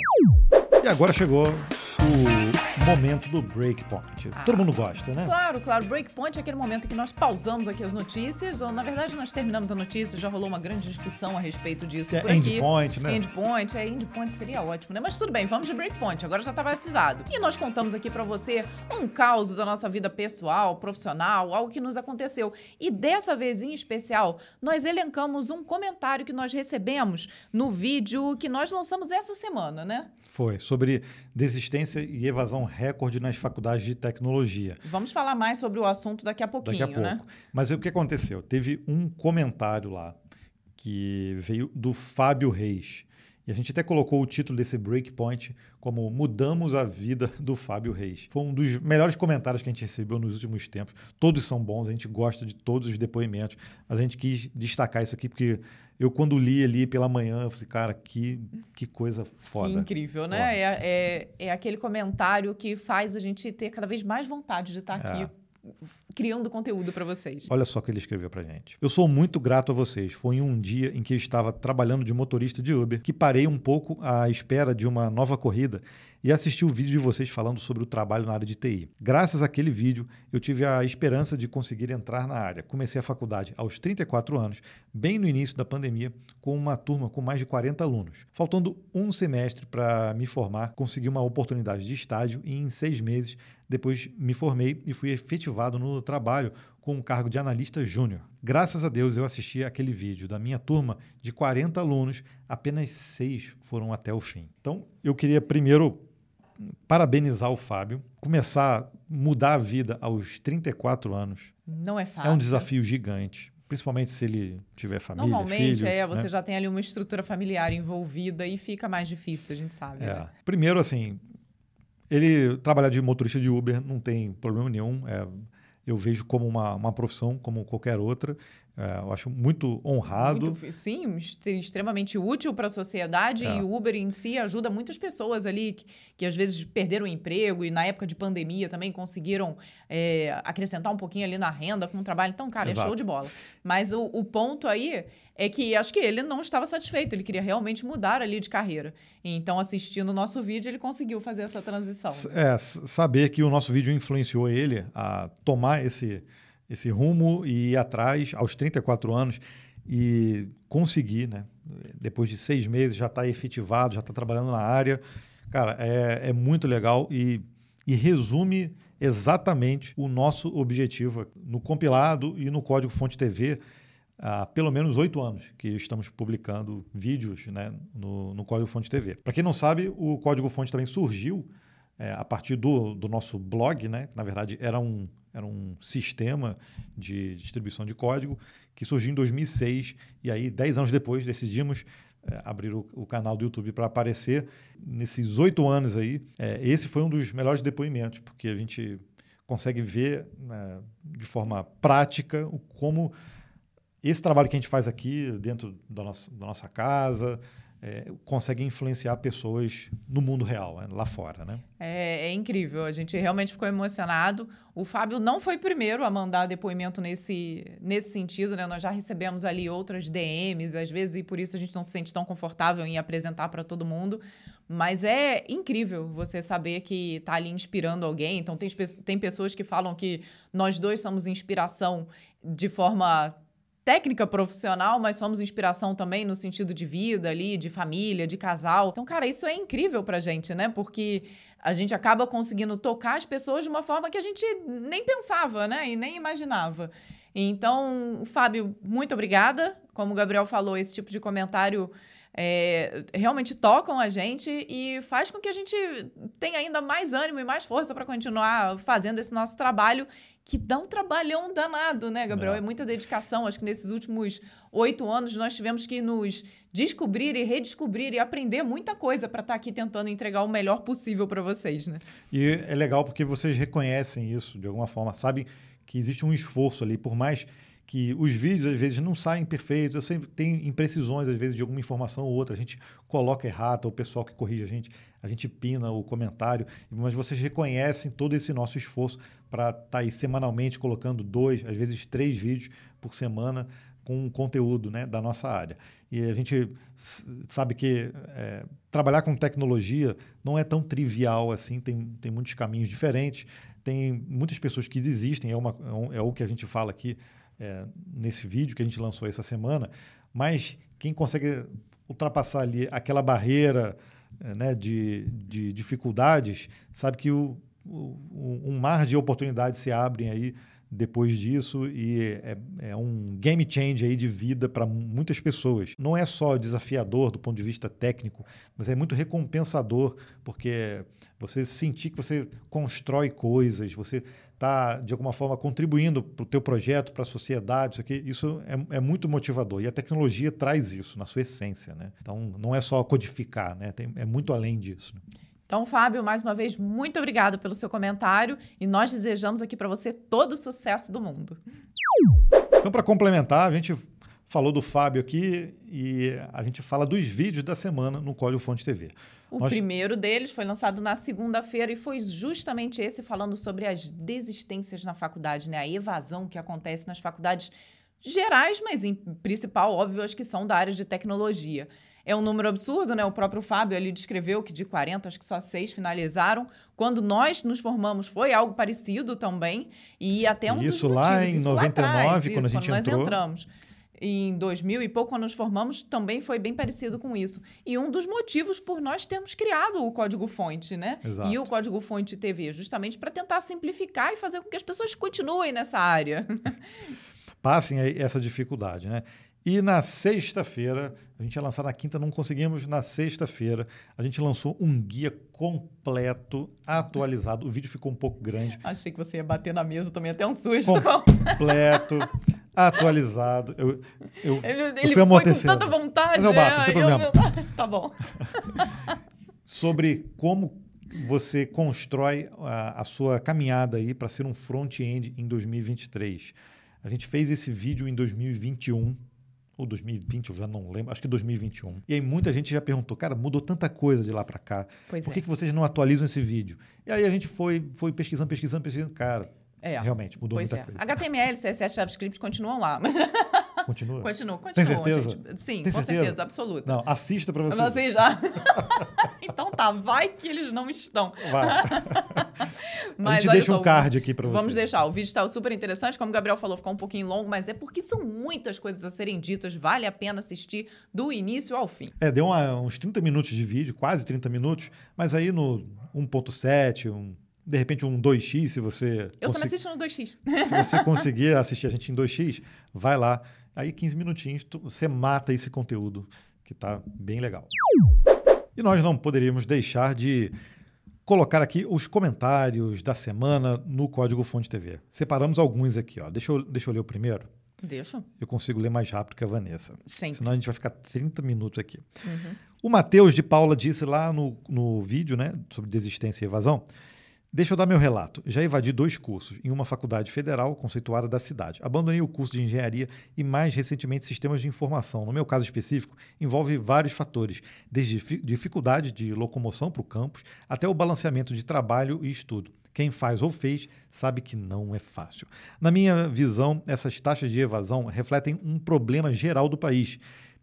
E agora chegou o momento do breakpoint. Ah, Todo mundo gosta, né? Claro, claro. Breakpoint é aquele momento em que nós pausamos aqui as notícias, ou na verdade nós terminamos a notícia, já rolou uma grande discussão a respeito disso é por aqui. Endpoint, né? Endpoint, é, endpoint seria ótimo, né? Mas tudo bem, vamos de breakpoint, agora já tá batizado. E nós contamos aqui para você um caos da nossa vida pessoal, profissional, algo que nos aconteceu. E dessa vez em especial, nós elencamos um comentário que nós recebemos no vídeo que nós lançamos essa semana, né? Foi, sobre desistência e evasão recorde nas faculdades de tecnologia. Vamos falar mais sobre o assunto daqui a pouquinho, daqui a né? pouco. Mas o que aconteceu? Teve um comentário lá que veio do Fábio Reis. E a gente até colocou o título desse breakpoint como Mudamos a Vida do Fábio Reis. Foi um dos melhores comentários que a gente recebeu nos últimos tempos. Todos são bons, a gente gosta de todos os depoimentos, mas a gente quis destacar isso aqui porque eu, quando li ali pela manhã, eu falei, cara, que, que coisa foda. Que incrível, né? É, é, é, aquele comentário que faz a gente ter cada vez mais vontade de estar aqui é. Criando conteúdo para vocês. Olha só o que ele escreveu pra gente. Eu sou muito grato a vocês. Foi em um dia em que estava trabalhando de motorista de Uber que parei um pouco à espera de uma nova corrida e assisti o vídeo de vocês falando sobre o trabalho na área de TI. Graças àquele vídeo, eu tive a esperança de conseguir entrar na área. Comecei a faculdade aos 34 anos, bem no início da pandemia, com uma turma com mais de 40 alunos. Faltando um semestre para me formar, consegui uma oportunidade de estágio e em seis meses depois me formei e fui efetivado no trabalho com o cargo de analista júnior. Graças a Deus eu assisti aquele vídeo da minha turma de 40 alunos, apenas seis foram até o fim. Então eu queria primeiro parabenizar o Fábio, começar a mudar a vida aos 34 anos. Não é fácil. É um desafio gigante. Principalmente se ele tiver família, Normalmente, filhos, é, você né? já tem ali uma estrutura familiar envolvida e fica mais difícil, a gente sabe. É. Né? Primeiro, assim, ele trabalhar de motorista de Uber não tem problema nenhum. É, eu vejo como uma, uma profissão como qualquer outra. É, eu acho muito honrado. Muito, sim, extremamente útil para a sociedade é. e o Uber em si ajuda muitas pessoas ali que, que às vezes perderam o emprego e na época de pandemia também conseguiram é, acrescentar um pouquinho ali na renda com o trabalho. Então, cara, Exato. é show de bola. Mas o, o ponto aí é que acho que ele não estava satisfeito, ele queria realmente mudar ali de carreira. Então, assistindo o nosso vídeo, ele conseguiu fazer essa transição. É, saber que o nosso vídeo influenciou ele a tomar esse esse rumo e ir atrás aos 34 anos e conseguir, né? Depois de seis meses já está efetivado, já está trabalhando na área. Cara, é, é muito legal e, e resume exatamente o nosso objetivo no compilado e no Código Fonte TV há pelo menos oito anos que estamos publicando vídeos né, no, no Código Fonte TV. Para quem não sabe, o Código Fonte também surgiu é, a partir do, do nosso blog, né, na verdade era um, era um sistema de distribuição de código que surgiu em 2006 e aí, dez anos depois, decidimos é, abrir o, o, canal do YouTube para aparecer. Nesses oito anos aí, é, esse foi um dos melhores depoimentos, porque a gente consegue ver né, de forma prática o, como esse trabalho que a gente faz aqui dentro da nossa, da nossa casa, é, influenciar pessoas no mundo real, né, lá fora, né? É, é, incrível, a gente realmente ficou emocionado. O Fábio não foi primeiro a mandar depoimento nesse, nesse sentido, né? Nós já recebemos ali outras DMs, às vezes, e por isso a gente não se sente tão confortável em apresentar para todo mundo. Mas é incrível você saber que está ali inspirando alguém. Então, tem, tem pessoas que falam que nós dois somos inspiração de forma técnica profissional, mas somos inspiração também no sentido de vida ali, de família, de casal. Então, cara, isso é incrível pra gente, né? Porque a gente acaba conseguindo tocar as pessoas de uma forma que a gente nem pensava, né? E nem imaginava. Então, Fábio, muito obrigada. Como o Gabriel falou, esse tipo de comentário é, realmente tocam a gente e faz com que a gente tenha ainda mais ânimo e mais força para continuar fazendo esse nosso trabalho que dá um trabalhão danado, né, Gabriel? É, é muita dedicação. Acho que nesses últimos oito anos nós tivemos que nos descobrir e redescobrir e aprender muita coisa para estar tá aqui tentando entregar o melhor possível para vocês, né? E é legal porque vocês reconhecem isso de alguma forma, sabem que existe um esforço ali, por mais que os vídeos às vezes não saem perfeitos, eu sempre tem imprecisões às vezes de alguma informação ou outra, a gente coloca errado, o pessoal que corrige a gente, a gente pina o comentário, mas vocês reconhecem todo esse nosso esforço para estar tá aí semanalmente colocando dois, às vezes três vídeos por semana com conteúdo né, da nossa área. E a gente sabe que é, trabalhar com tecnologia não é tão trivial assim, tem, tem muitos caminhos diferentes, tem muitas pessoas que desistem, é, uma, é, é o que a gente fala aqui, é, nesse vídeo que a gente lançou essa semana, mas quem consegue ultrapassar ali aquela barreira né, de, de dificuldades, sabe que o, o, um mar de oportunidades se abrem aí depois disso e é, é, um game change aí de vida para muitas pessoas. Não é só desafiador do ponto de vista técnico, mas é muito recompensador porque você sentir que você constrói coisas, você está de alguma forma contribuindo para o teu projeto, para a sociedade, isso aqui, isso é, é, muito motivador e a tecnologia traz isso na sua essência, né? Então não é só codificar, né? Tem, é muito além disso. Né? Então, Fábio, mais uma vez, muito obrigado pelo seu comentário e nós desejamos aqui para você todo o sucesso do mundo. Então, para complementar, a gente falou do Fábio aqui e a gente fala dos vídeos da semana no Código Fonte TV. O nós... primeiro deles foi lançado na segunda-feira e foi justamente esse falando sobre as desistências na faculdade, né? A evasão que acontece nas faculdades gerais, mas em principal, óbvio, as que são da área de tecnologia. É um número absurdo, né? O próprio Fábio ali descreveu que de 40, acho que só seis finalizaram. Quando nós nos formamos, foi algo parecido também. E até um Isso lá em isso 99, lá atrás, quando isso, a gente quando entrou. nós entramos. Em 2000 e pouco, quando nos formamos, também foi bem parecido com isso. E um dos motivos por nós termos criado o código-fonte, né? Exato. E o código-fonte TV, justamente para tentar simplificar e fazer com que as pessoas continuem nessa área. Passem essa dificuldade, né? E na sexta-feira, a gente ia lançar na quinta, não conseguimos. Na sexta-feira, a gente lançou um guia completo, atualizado. O vídeo ficou um pouco grande. Achei que você ia bater na mesa também, até um susto. Completo, atualizado. Eu, eu, ele eu fui amortecendo. Foi com tanta vontade. Mas eu bato, não tem é, problema. Eu... tá bom. Sobre como você constrói a, a sua caminhada aí para ser um front-end em 2023. A gente fez esse vídeo em 2021 ou 2020, eu já não lembro, acho que 2021. E aí muita gente já perguntou, cara, mudou tanta coisa de lá para cá. Pois Por que, é. que vocês não atualizam esse vídeo? E aí a gente foi, foi pesquisando, pesquisando, pesquisando, cara. É. Realmente, mudou pois muita é. coisa. HTML, CSS, JavaScript continuam lá. Continua? Continua, continua. Tem certeza? Gente. Sim, Tem com certeza? certeza, absoluta. Não, assista para você. Você já. então tá, vai que eles não estão. Vai. Mas, a gente deixa só, um card aqui para você. Vamos deixar. O vídeo está super interessante. Como o Gabriel falou, ficou um pouquinho longo, mas é porque são muitas coisas a serem ditas. Vale a pena assistir do início ao fim. É, deu uma, uns 30 minutos de vídeo, quase 30 minutos, mas aí no 1.7, um de repente um 2x, se você. Eu só não assisto no 2x. Se você conseguir assistir a gente em 2x, vai lá. Aí 15 minutinhos, tu, você mata esse conteúdo, que está bem legal. E nós não poderíamos deixar de colocar aqui os comentários da semana no Código Fonte TV. Separamos alguns aqui. Ó. Deixa, eu, deixa eu ler o primeiro. Deixa. Eu consigo ler mais rápido que a Vanessa. Sempre. Senão a gente vai ficar 30 minutos aqui. Uhum. O Matheus de Paula disse lá no, no vídeo né, sobre desistência e evasão Deixa eu dar meu relato. Já evadi dois cursos em uma faculdade federal conceituada da cidade. Abandonei o curso de engenharia e, mais recentemente, sistemas de informação. No meu caso específico, envolve vários fatores, desde dificuldade de locomoção para o campus até o balanceamento de trabalho e estudo. Quem faz ou fez sabe que não é fácil. Na minha visão, essas taxas de evasão refletem um problema geral do país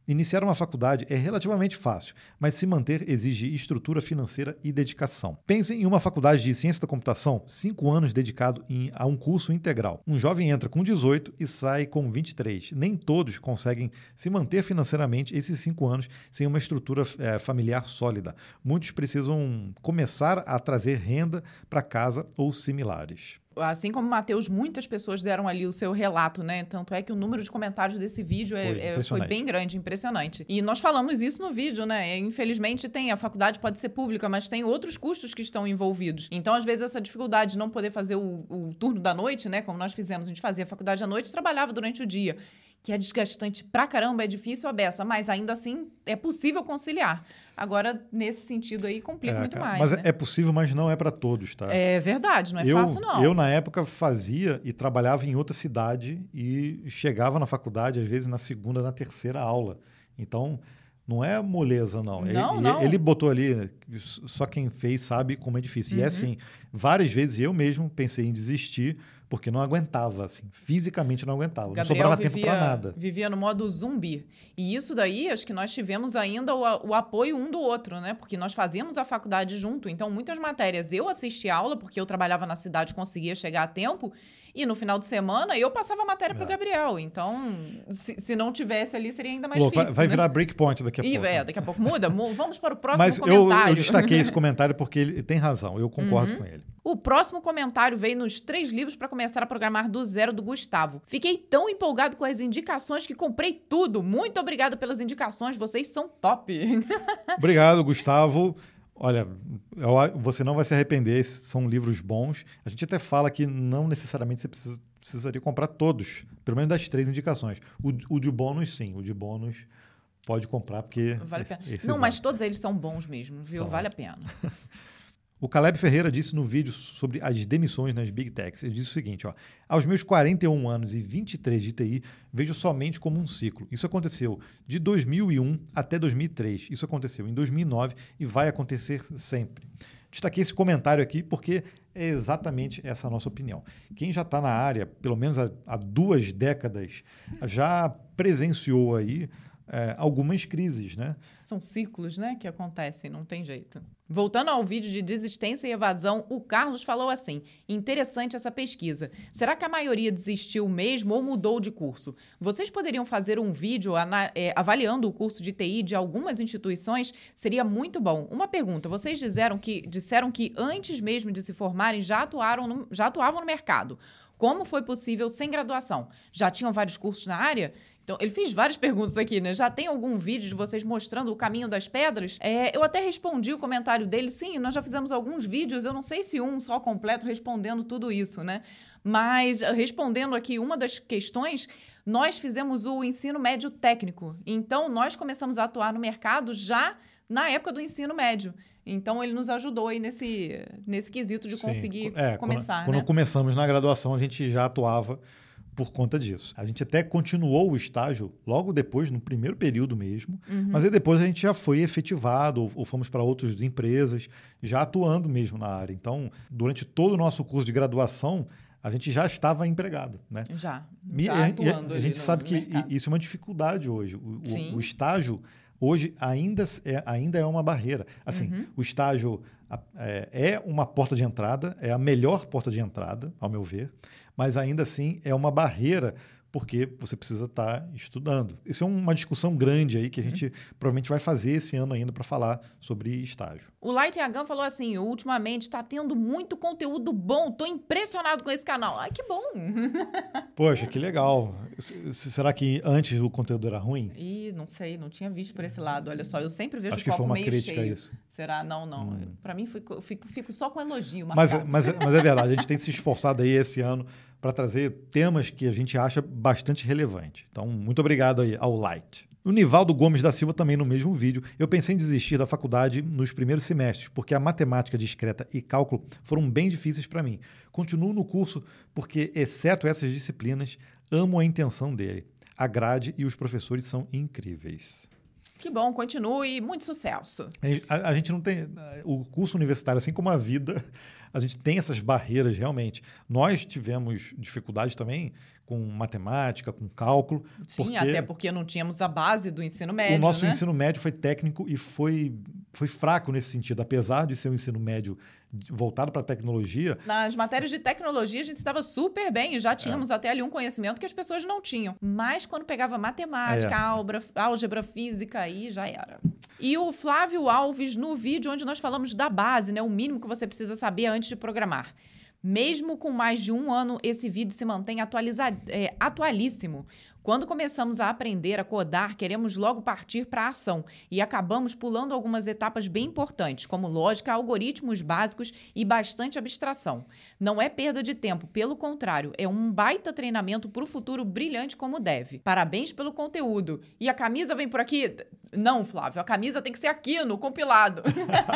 Iniciar uma faculdade é relativamente fácil, mas se manter exige estrutura financeira e dedicação. Pense em uma faculdade de ciência da computação, cinco anos dedicado em, a um curso integral. Um jovem entra com 18 e sai com 23. Nem todos conseguem se manter financeiramente esses cinco anos sem uma estrutura é, familiar sólida. Muitos precisam começar a trazer renda para casa ou similares assim como o Matheus, muitas pessoas deram ali o seu relato, né? Tanto é que o número de comentários desse vídeo foi, é, é, foi bem grande, impressionante. E nós falamos isso no vídeo, né? Infelizmente tem, a faculdade pode ser pública, mas tem outros custos que estão envolvidos. Então, às vezes, essa dificuldade de não poder fazer o, o turno da noite, né? Como nós fizemos, a gente fazia a faculdade à noite e trabalhava durante o dia que é desgastante pra caramba, é difícil a beça, mas ainda assim é possível conciliar. Agora, nesse sentido aí, complica é, muito mais. Mas né? é possível, mas não é para todos, tá? É verdade, não é eu, fácil, não. Eu, na época, fazia e trabalhava em outra cidade e chegava na faculdade, às vezes, na segunda, na terceira aula. Então, não é moleza, não. Não, ele, não. ele botou ali, só quem fez sabe como é difícil. Uhum. E é assim, várias vezes eu mesmo pensei em desistir, porque não aguentava, assim, fisicamente não aguentava, Gabriel não sobrava vivia, tempo para nada. Vivia no modo zumbi. E isso daí, acho que nós tivemos ainda o, o, apoio um do outro, né? Porque nós fazíamos a faculdade junto, então muitas matérias eu assistia aula, porque eu trabalhava na cidade, conseguia chegar a tempo, e no final de semana eu passava a matéria é. para o Gabriel. Então, se, se, não tivesse ali, seria ainda mais Pô, difícil. Vai né? virar breakpoint daqui a e, pouco. É, daqui a pouco muda. Vamos para o próximo Mas comentário. Mas eu, eu, destaquei esse comentário porque ele tem razão, eu concordo uhum. com ele. O próximo comentário veio nos três livros para começar a programar do zero do Gustavo. Fiquei tão empolgado com as indicações que comprei tudo. Muito obrigado pelas indicações, vocês são top. Obrigado, Gustavo. Olha, você não vai se arrepender, são livros bons. A gente até fala que não necessariamente você precisa, precisaria comprar todos, pelo menos das três indicações. O, o de bônus, sim, o de bônus pode comprar, porque. Vale a pena. Não, mas todos eles são bons mesmo, viu? São. Vale a pena. O Caleb Ferreira disse no vídeo sobre as demissões nas Big Techs. Ele disse o seguinte: ó, aos meus 41 anos e 23 de TI, vejo somente como um ciclo. Isso aconteceu de 2001 até 2003. Isso aconteceu em 2009 e vai acontecer sempre. Destaquei esse comentário aqui porque é exatamente essa nossa opinião. Quem já está na área, pelo menos há, há duas décadas, já presenciou aí é, algumas crises, né? São ciclos, né, que acontecem, não tem jeito. Voltando ao vídeo de desistência e evasão, o Carlos falou assim: interessante essa pesquisa. Será que a maioria desistiu mesmo ou mudou de curso? Vocês poderiam fazer um vídeo é, avaliando o curso de TI de algumas instituições? Seria muito bom. Uma pergunta: vocês disseram que, disseram que antes mesmo de se formarem já, atuaram no, já atuavam no mercado. Como foi possível sem graduação? Já tinham vários cursos na área? Então, ele fez várias perguntas aqui, né? Já tem algum vídeo de vocês mostrando o caminho das pedras? É, eu até respondi o comentário dele, sim, nós já fizemos alguns vídeos, eu não sei se um só completo respondendo tudo isso, né? Mas respondendo aqui uma das questões, nós fizemos o ensino médio técnico. Então, nós começamos a atuar no mercado já na época do ensino médio. Então, ele nos ajudou aí nesse, nesse quesito de Sim. conseguir é, começar. Quando, né? quando começamos na graduação, a gente já atuava por conta disso. A gente até continuou o estágio logo depois, no primeiro período mesmo, uhum. mas aí depois a gente já foi efetivado ou, ou fomos para outras empresas, já atuando mesmo na área. Então, durante todo o nosso curso de graduação, a gente já estava empregado, né? Já. já atuando a, a, a gente sabe que mercado. isso é uma dificuldade hoje. O, o, o estágio hoje ainda é, ainda é uma barreira. Assim, uhum. o estágio é, é uma porta de entrada, é a melhor porta de entrada, ao meu ver, mas ainda assim é uma barreira porque você precisa estar tá estudando. Isso é uma discussão grande aí que a uhum. gente provavelmente vai fazer esse ano ainda para falar sobre estágio. O Light Yagan falou assim: ultimamente está tendo muito conteúdo bom, estou impressionado com esse canal. Ai, que bom! Poxa, que legal. Será que antes o conteúdo era ruim? Ih, não sei, não tinha visto por esse lado. Olha só, eu sempre vejo Acho o copo que foi uma meio crítica cheio. Isso. Será? Não, não. Hum. Para mim fico, fico, fico só com elogio. Mas, mas, mas é verdade, a gente tem se esforçado aí esse ano para trazer temas que a gente acha bastante relevante. Então, muito obrigado aí ao Light. O Nivaldo Gomes da Silva também no mesmo vídeo. Eu pensei em desistir da faculdade nos primeiros semestres, porque a matemática discreta e cálculo foram bem difíceis para mim. Continuo no curso porque, exceto essas disciplinas, amo a intenção dele. A grade e os professores são incríveis. Que bom, continue muito sucesso. A, a gente não tem. O curso universitário, assim como a vida, a gente tem essas barreiras realmente. Nós tivemos dificuldade também com matemática, com cálculo. Sim, porque até porque não tínhamos a base do ensino médio. o nosso né? ensino médio foi técnico e foi, foi fraco nesse sentido. Apesar de ser um ensino médio voltado para a tecnologia, Nas matérias de tecnologia, a gente estava super bem e já tínhamos É. até ali um conhecimento que as pessoas não tinham. Mas quando pegava matemática, É. álgebra, álgebra física, aí já era. E o Flávio Alves, no vídeo onde nós falamos da base, né? O mínimo que você precisa saber antes de programar. Mesmo com mais de um ano, esse vídeo se mantém é, atualíssimo. Quando começamos a aprender a codar, queremos logo partir para a ação e acabamos pulando algumas etapas bem importantes, como lógica, algoritmos básicos e bastante abstração. Não é perda de tempo, pelo contrário, é um baita treinamento para o futuro brilhante como deve. Parabéns pelo conteúdo. E a camisa vem por aqui? Não, Flávio, a camisa tem que ser aqui no compilado.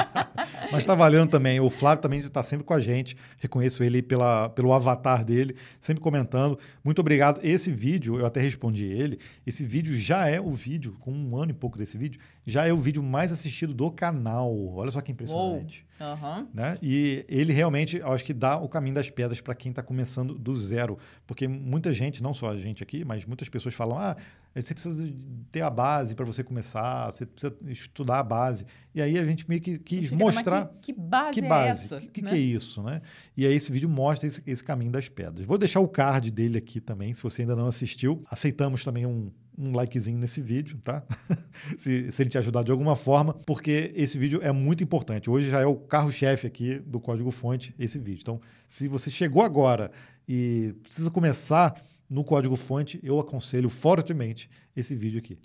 mas está valendo também. O Flávio também está sempre com a gente. Reconheço ele pela, pelo avatar dele, sempre comentando. Muito obrigado. Esse vídeo, eu até ele. Esse vídeo já é o vídeo, com um ano e pouco desse vídeo, já é o vídeo mais assistido do canal. Olha só que impressionante. Aham. né? E ele realmente, acho que dá o caminho das pedras para quem está começando do zero, porque muita gente, não só a gente aqui, mas muitas pessoas falam: ah, você precisa ter a base para você começar, você precisa estudar a base. E aí a gente meio que quis mostrar que, que base, que é base, essa? que, que, né? que é isso, né? E aí esse vídeo mostra esse, esse caminho das pedras. Vou deixar o card dele aqui também, se você ainda não assistiu. Aceitamos também um, um likezinho nesse vídeo, tá? se, se ele te ajudar de alguma forma, porque esse vídeo é muito importante. Hoje já é o carro-chefe aqui do Código Fonte, esse vídeo. Então, se você chegou agora e precisa começar no Código Fonte, eu aconselho fortemente esse vídeo aqui.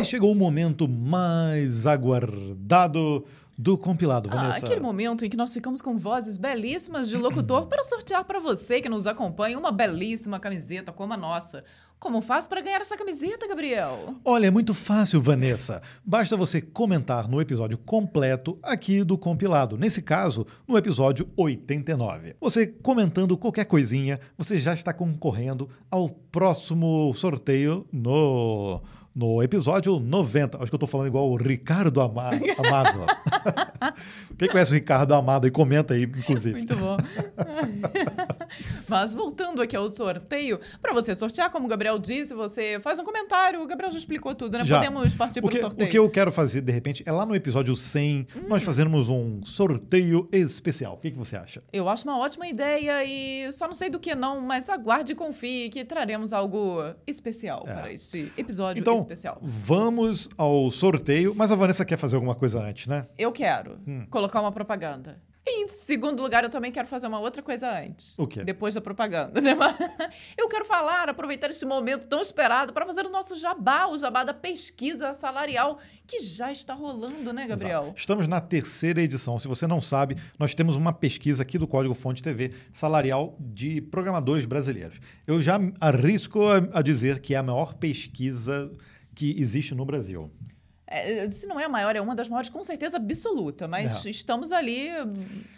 E chegou o momento mais aguardado do compilado, Ah, Vanessa. aquele momento em que nós ficamos com vozes belíssimas de locutor para sortear para você que nos acompanha uma belíssima camiseta como a nossa. Como faz para ganhar essa camiseta, Gabriel? Olha, é muito fácil, Vanessa. Basta você comentar no episódio completo aqui do compilado. Nesse caso, no episódio 89. Você comentando qualquer coisinha, você já está concorrendo ao próximo sorteio no. No episódio 90. Acho que eu tô falando igual o Ricardo Ama- Amado. Quem conhece o Ricardo Amado aí, comenta aí, inclusive. Muito bom. Mas voltando aqui ao sorteio, para você sortear, como o Gabriel disse, você faz um comentário. O Gabriel já explicou tudo, né? Já. Podemos partir O para que, o sorteio. o que eu quero fazer, de repente, é lá no episódio 100, nós fazermos um sorteio especial. O que, que você acha? Eu acho uma ótima ideia e só não sei do que não, mas aguarde e confie que traremos algo especial É. para este episódio Então, especial. vamos ao sorteio. Mas a Vanessa quer fazer alguma coisa antes, né? Eu quero Hum. colocar uma propaganda. E em segundo lugar, eu também quero fazer uma outra coisa antes. O quê? Depois da propaganda, né? Eu quero falar, aproveitar este momento tão esperado para fazer o nosso jabá, o jabá da pesquisa salarial, que já está rolando, né, Gabriel? Exato. Estamos na terceira edição. Se você não sabe, nós temos uma pesquisa aqui do Código Fonte TV salarial de programadores brasileiros. Eu já arrisco a dizer que é a maior pesquisa que existe no Brasil. É, se não é a maior, é uma das maiores, com certeza absoluta, mas É. estamos ali,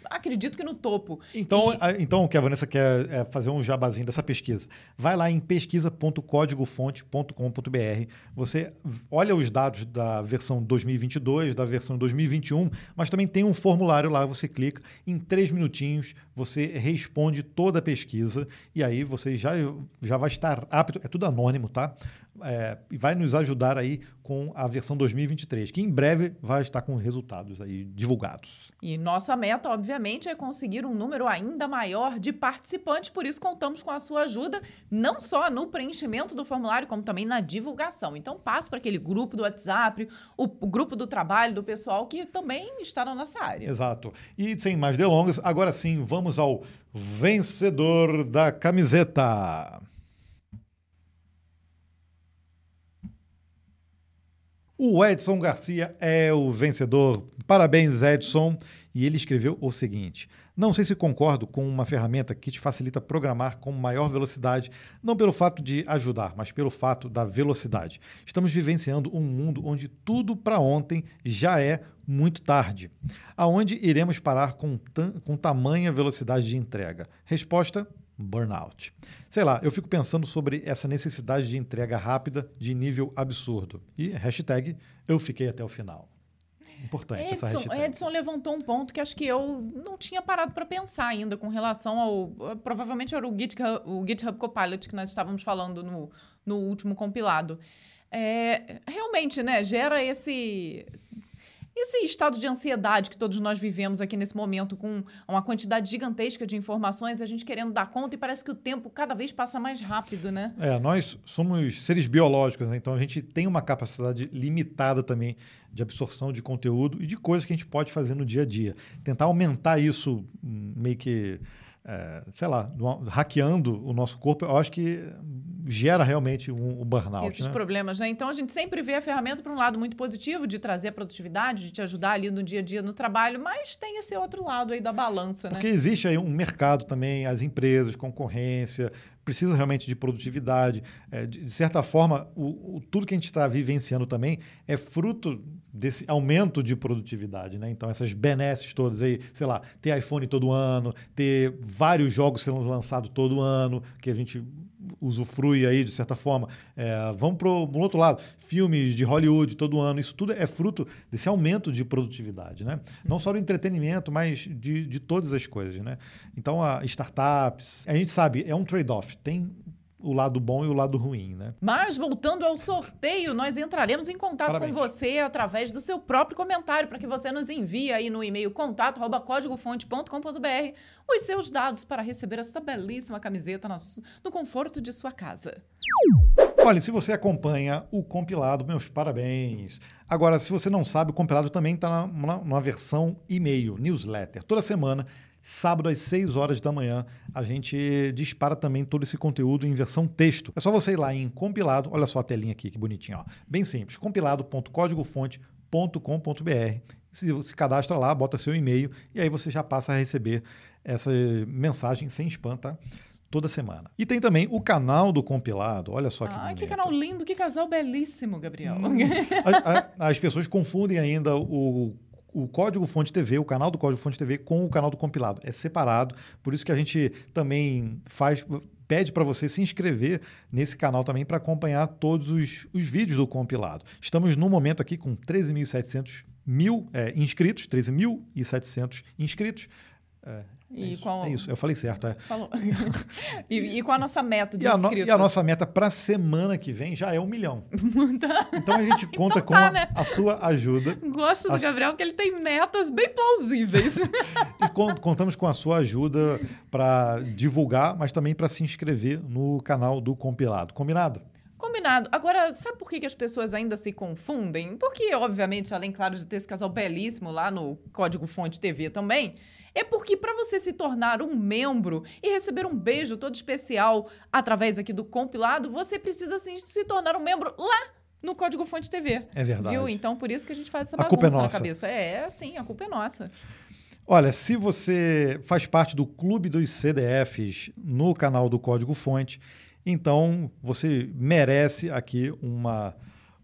acredito que no topo. Então, E- a- então o que a Vanessa quer é fazer um jabazinho dessa pesquisa. Vai lá em pesquisa.códigofonte.com.br. Você olha os dados da versão 2022, da versão 2021, mas também tem um formulário lá. Você clica, em três minutinhos você responde toda a pesquisa e aí você já, já vai estar apto. É tudo anônimo, tá? É, e vai nos ajudar aí com a versão 2023, que em breve vai estar com resultados aí divulgados. E nossa meta, obviamente, é conseguir um número ainda maior de participantes, por isso contamos com a sua ajuda, não só no preenchimento do formulário, como também na divulgação. Então, passe para aquele grupo do WhatsApp, o, o grupo do trabalho, do pessoal que também está na nossa área. Exato. E sem mais delongas, agora sim, vamos ao vencedor da camiseta. O Edson Garcia é o vencedor. Parabéns, Edson. E ele escreveu o seguinte: Não sei se concordo com uma ferramenta que te facilita programar com maior velocidade, não pelo fato de ajudar, mas pelo fato da velocidade. Estamos vivenciando um mundo onde tudo para ontem já é muito tarde. Aonde iremos parar com, com tamanha velocidade de entrega? Resposta: burnout. Sei lá, eu fico pensando sobre essa necessidade de entrega rápida de nível absurdo. E hashtag eu fiquei até o final. Importante Edson, essa hashtag. Edson levantou um ponto que acho que eu não tinha parado para pensar ainda com relação ao. Provavelmente era o GitHub, o GitHub Copilot que nós estávamos falando no, no último compilado. É, realmente, né, gera esse esse estado de ansiedade que todos nós vivemos aqui nesse momento, com uma quantidade gigantesca de informações, a gente querendo dar conta e parece que o tempo cada vez passa mais rápido, né? É, nós somos seres biológicos, né? então a gente tem uma capacidade limitada também de absorção de conteúdo e de coisas que a gente pode fazer no dia a dia. Tentar aumentar isso hum, meio que é, sei lá, hackeando o nosso corpo, eu acho que gera realmente um, um burnout. Esses né? problemas, né? Então a gente sempre vê a ferramenta para um lado muito positivo, de trazer a produtividade, de te ajudar ali no dia a dia no trabalho, mas tem esse outro lado aí da balança, Porque né? existe aí um mercado também, as empresas, concorrência, precisa realmente de produtividade. É, de, de, certa forma, o, o, tudo que a gente está vivenciando também é fruto desse aumento de produtividade, né? Então, essas benesses todas aí, sei lá, ter iPhone todo ano, ter vários jogos sendo lançados todo ano, que a gente usufrui aí, de certa forma. É, vamos para o outro lado, filmes de Hollywood todo ano, isso tudo é fruto desse aumento de produtividade, né? Não só do entretenimento, mas de, de todas as coisas, né? Então, a startups, a gente sabe, é um trade-off. Tem o lado bom e o lado ruim, né? Mas voltando ao sorteio, nós entraremos em contato Parabéns. com você através do seu próprio comentário para que você nos envie aí no e-mail contato@códigofonte.com.br os seus dados para receber essa belíssima camiseta no, conforto de sua casa. Olha, se você acompanha o compilado, meus parabéns. Agora, se você não sabe, o compilado também está numa versão e-mail, newsletter. Toda semana Sábado às 6 horas da manhã, a gente dispara também todo esse conteúdo em versão texto. É só você ir lá em compilado, olha só a telinha aqui, que bonitinho, ó. Bem simples, compilado.códigofonte.com.br. Se, se cadastra lá, bota seu e-mail e aí você já passa a receber essa mensagem sem spam, tá? toda semana. E tem também o canal do compilado. Olha só que Ah, que canal lindo, que casal belíssimo, Gabriel. Hum, a, a, as pessoas confundem ainda o o Código Fonte TV, o canal do Código Fonte TV com o canal do compilado. É separado, por isso que a gente também faz pede para você se inscrever nesse canal também para acompanhar todos os, os vídeos do compilado. Estamos no momento aqui com 13.700 mil é, inscritos, 13.700 inscritos. É, e é isso, qual... é isso, eu falei certo. É. Falou. e, e com a nossa meta de e inscritos? e a nossa meta para a semana que vem já é um milhão. então a gente conta então tá, com né? a, sua ajuda. Gosto do a... Gabriel, que ele tem metas bem plausíveis. e contamos com a sua ajuda para divulgar, mas também para se inscrever no canal do Compilado. Combinado? Combinado. Agora, sabe por que, que as pessoas ainda se confundem? Porque, obviamente, além, claro, de ter esse casal belíssimo lá no Código Fonte TV também, é porque para você se tornar um membro e receber um beijo todo especial através aqui do compilado, você precisa sim se tornar um membro lá no Código Fonte TV. É verdade. Viu? Então por isso que a gente faz essa a bagunça é na cabeça. É, sim, a culpa é nossa. Olha, se você faz parte do clube dos CDFs no canal do Código Fonte, então você merece aqui uma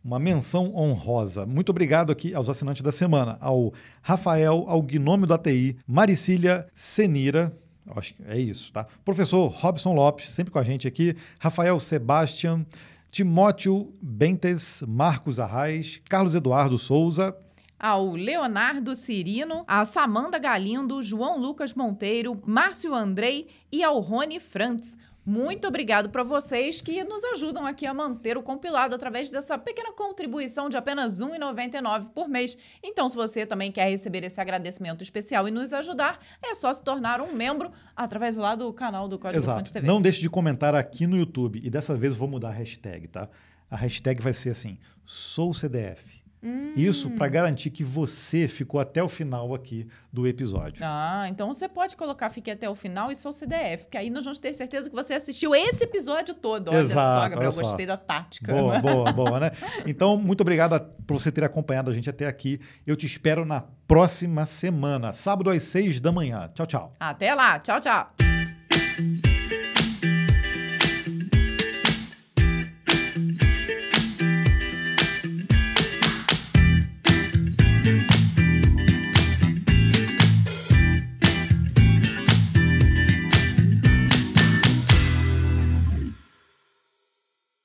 uma menção honrosa. Muito obrigado aqui aos assinantes da semana, ao Rafael, ao Gnômio da TI, Maricília Senira, acho que é isso, tá? Professor Robson Lopes, sempre com a gente aqui, Rafael Sebastian, Timóteo Bentes, Marcos Arraes, Carlos Eduardo Souza, ao Leonardo Cirino, a Samanda Galindo, João Lucas Monteiro, Márcio Andrei e ao Rony Frantz. Muito obrigado para vocês que nos ajudam aqui a manter o compilado através dessa pequena contribuição de apenas R$ 1,99 por mês. Então, se você também quer receber esse agradecimento especial e nos ajudar, é só se tornar um membro através lá do canal do Código Exato. Fonte TV. Não deixe de comentar aqui no YouTube. E dessa vez eu vou mudar a hashtag, tá? A hashtag vai ser assim: sou CDF Hum. Isso para garantir que você ficou até o final aqui do episódio. Ah, então você pode colocar Fique até o final e sou CDF, porque aí nós vamos ter certeza que você assistiu esse episódio todo. Olha Exato, só, olha Gabriel, só. gostei da tática. Boa, boa, boa, né? Então, muito obrigado por você ter acompanhado a gente até aqui. Eu te espero na próxima semana, sábado às seis da manhã. Tchau, tchau. Até lá. Tchau, tchau.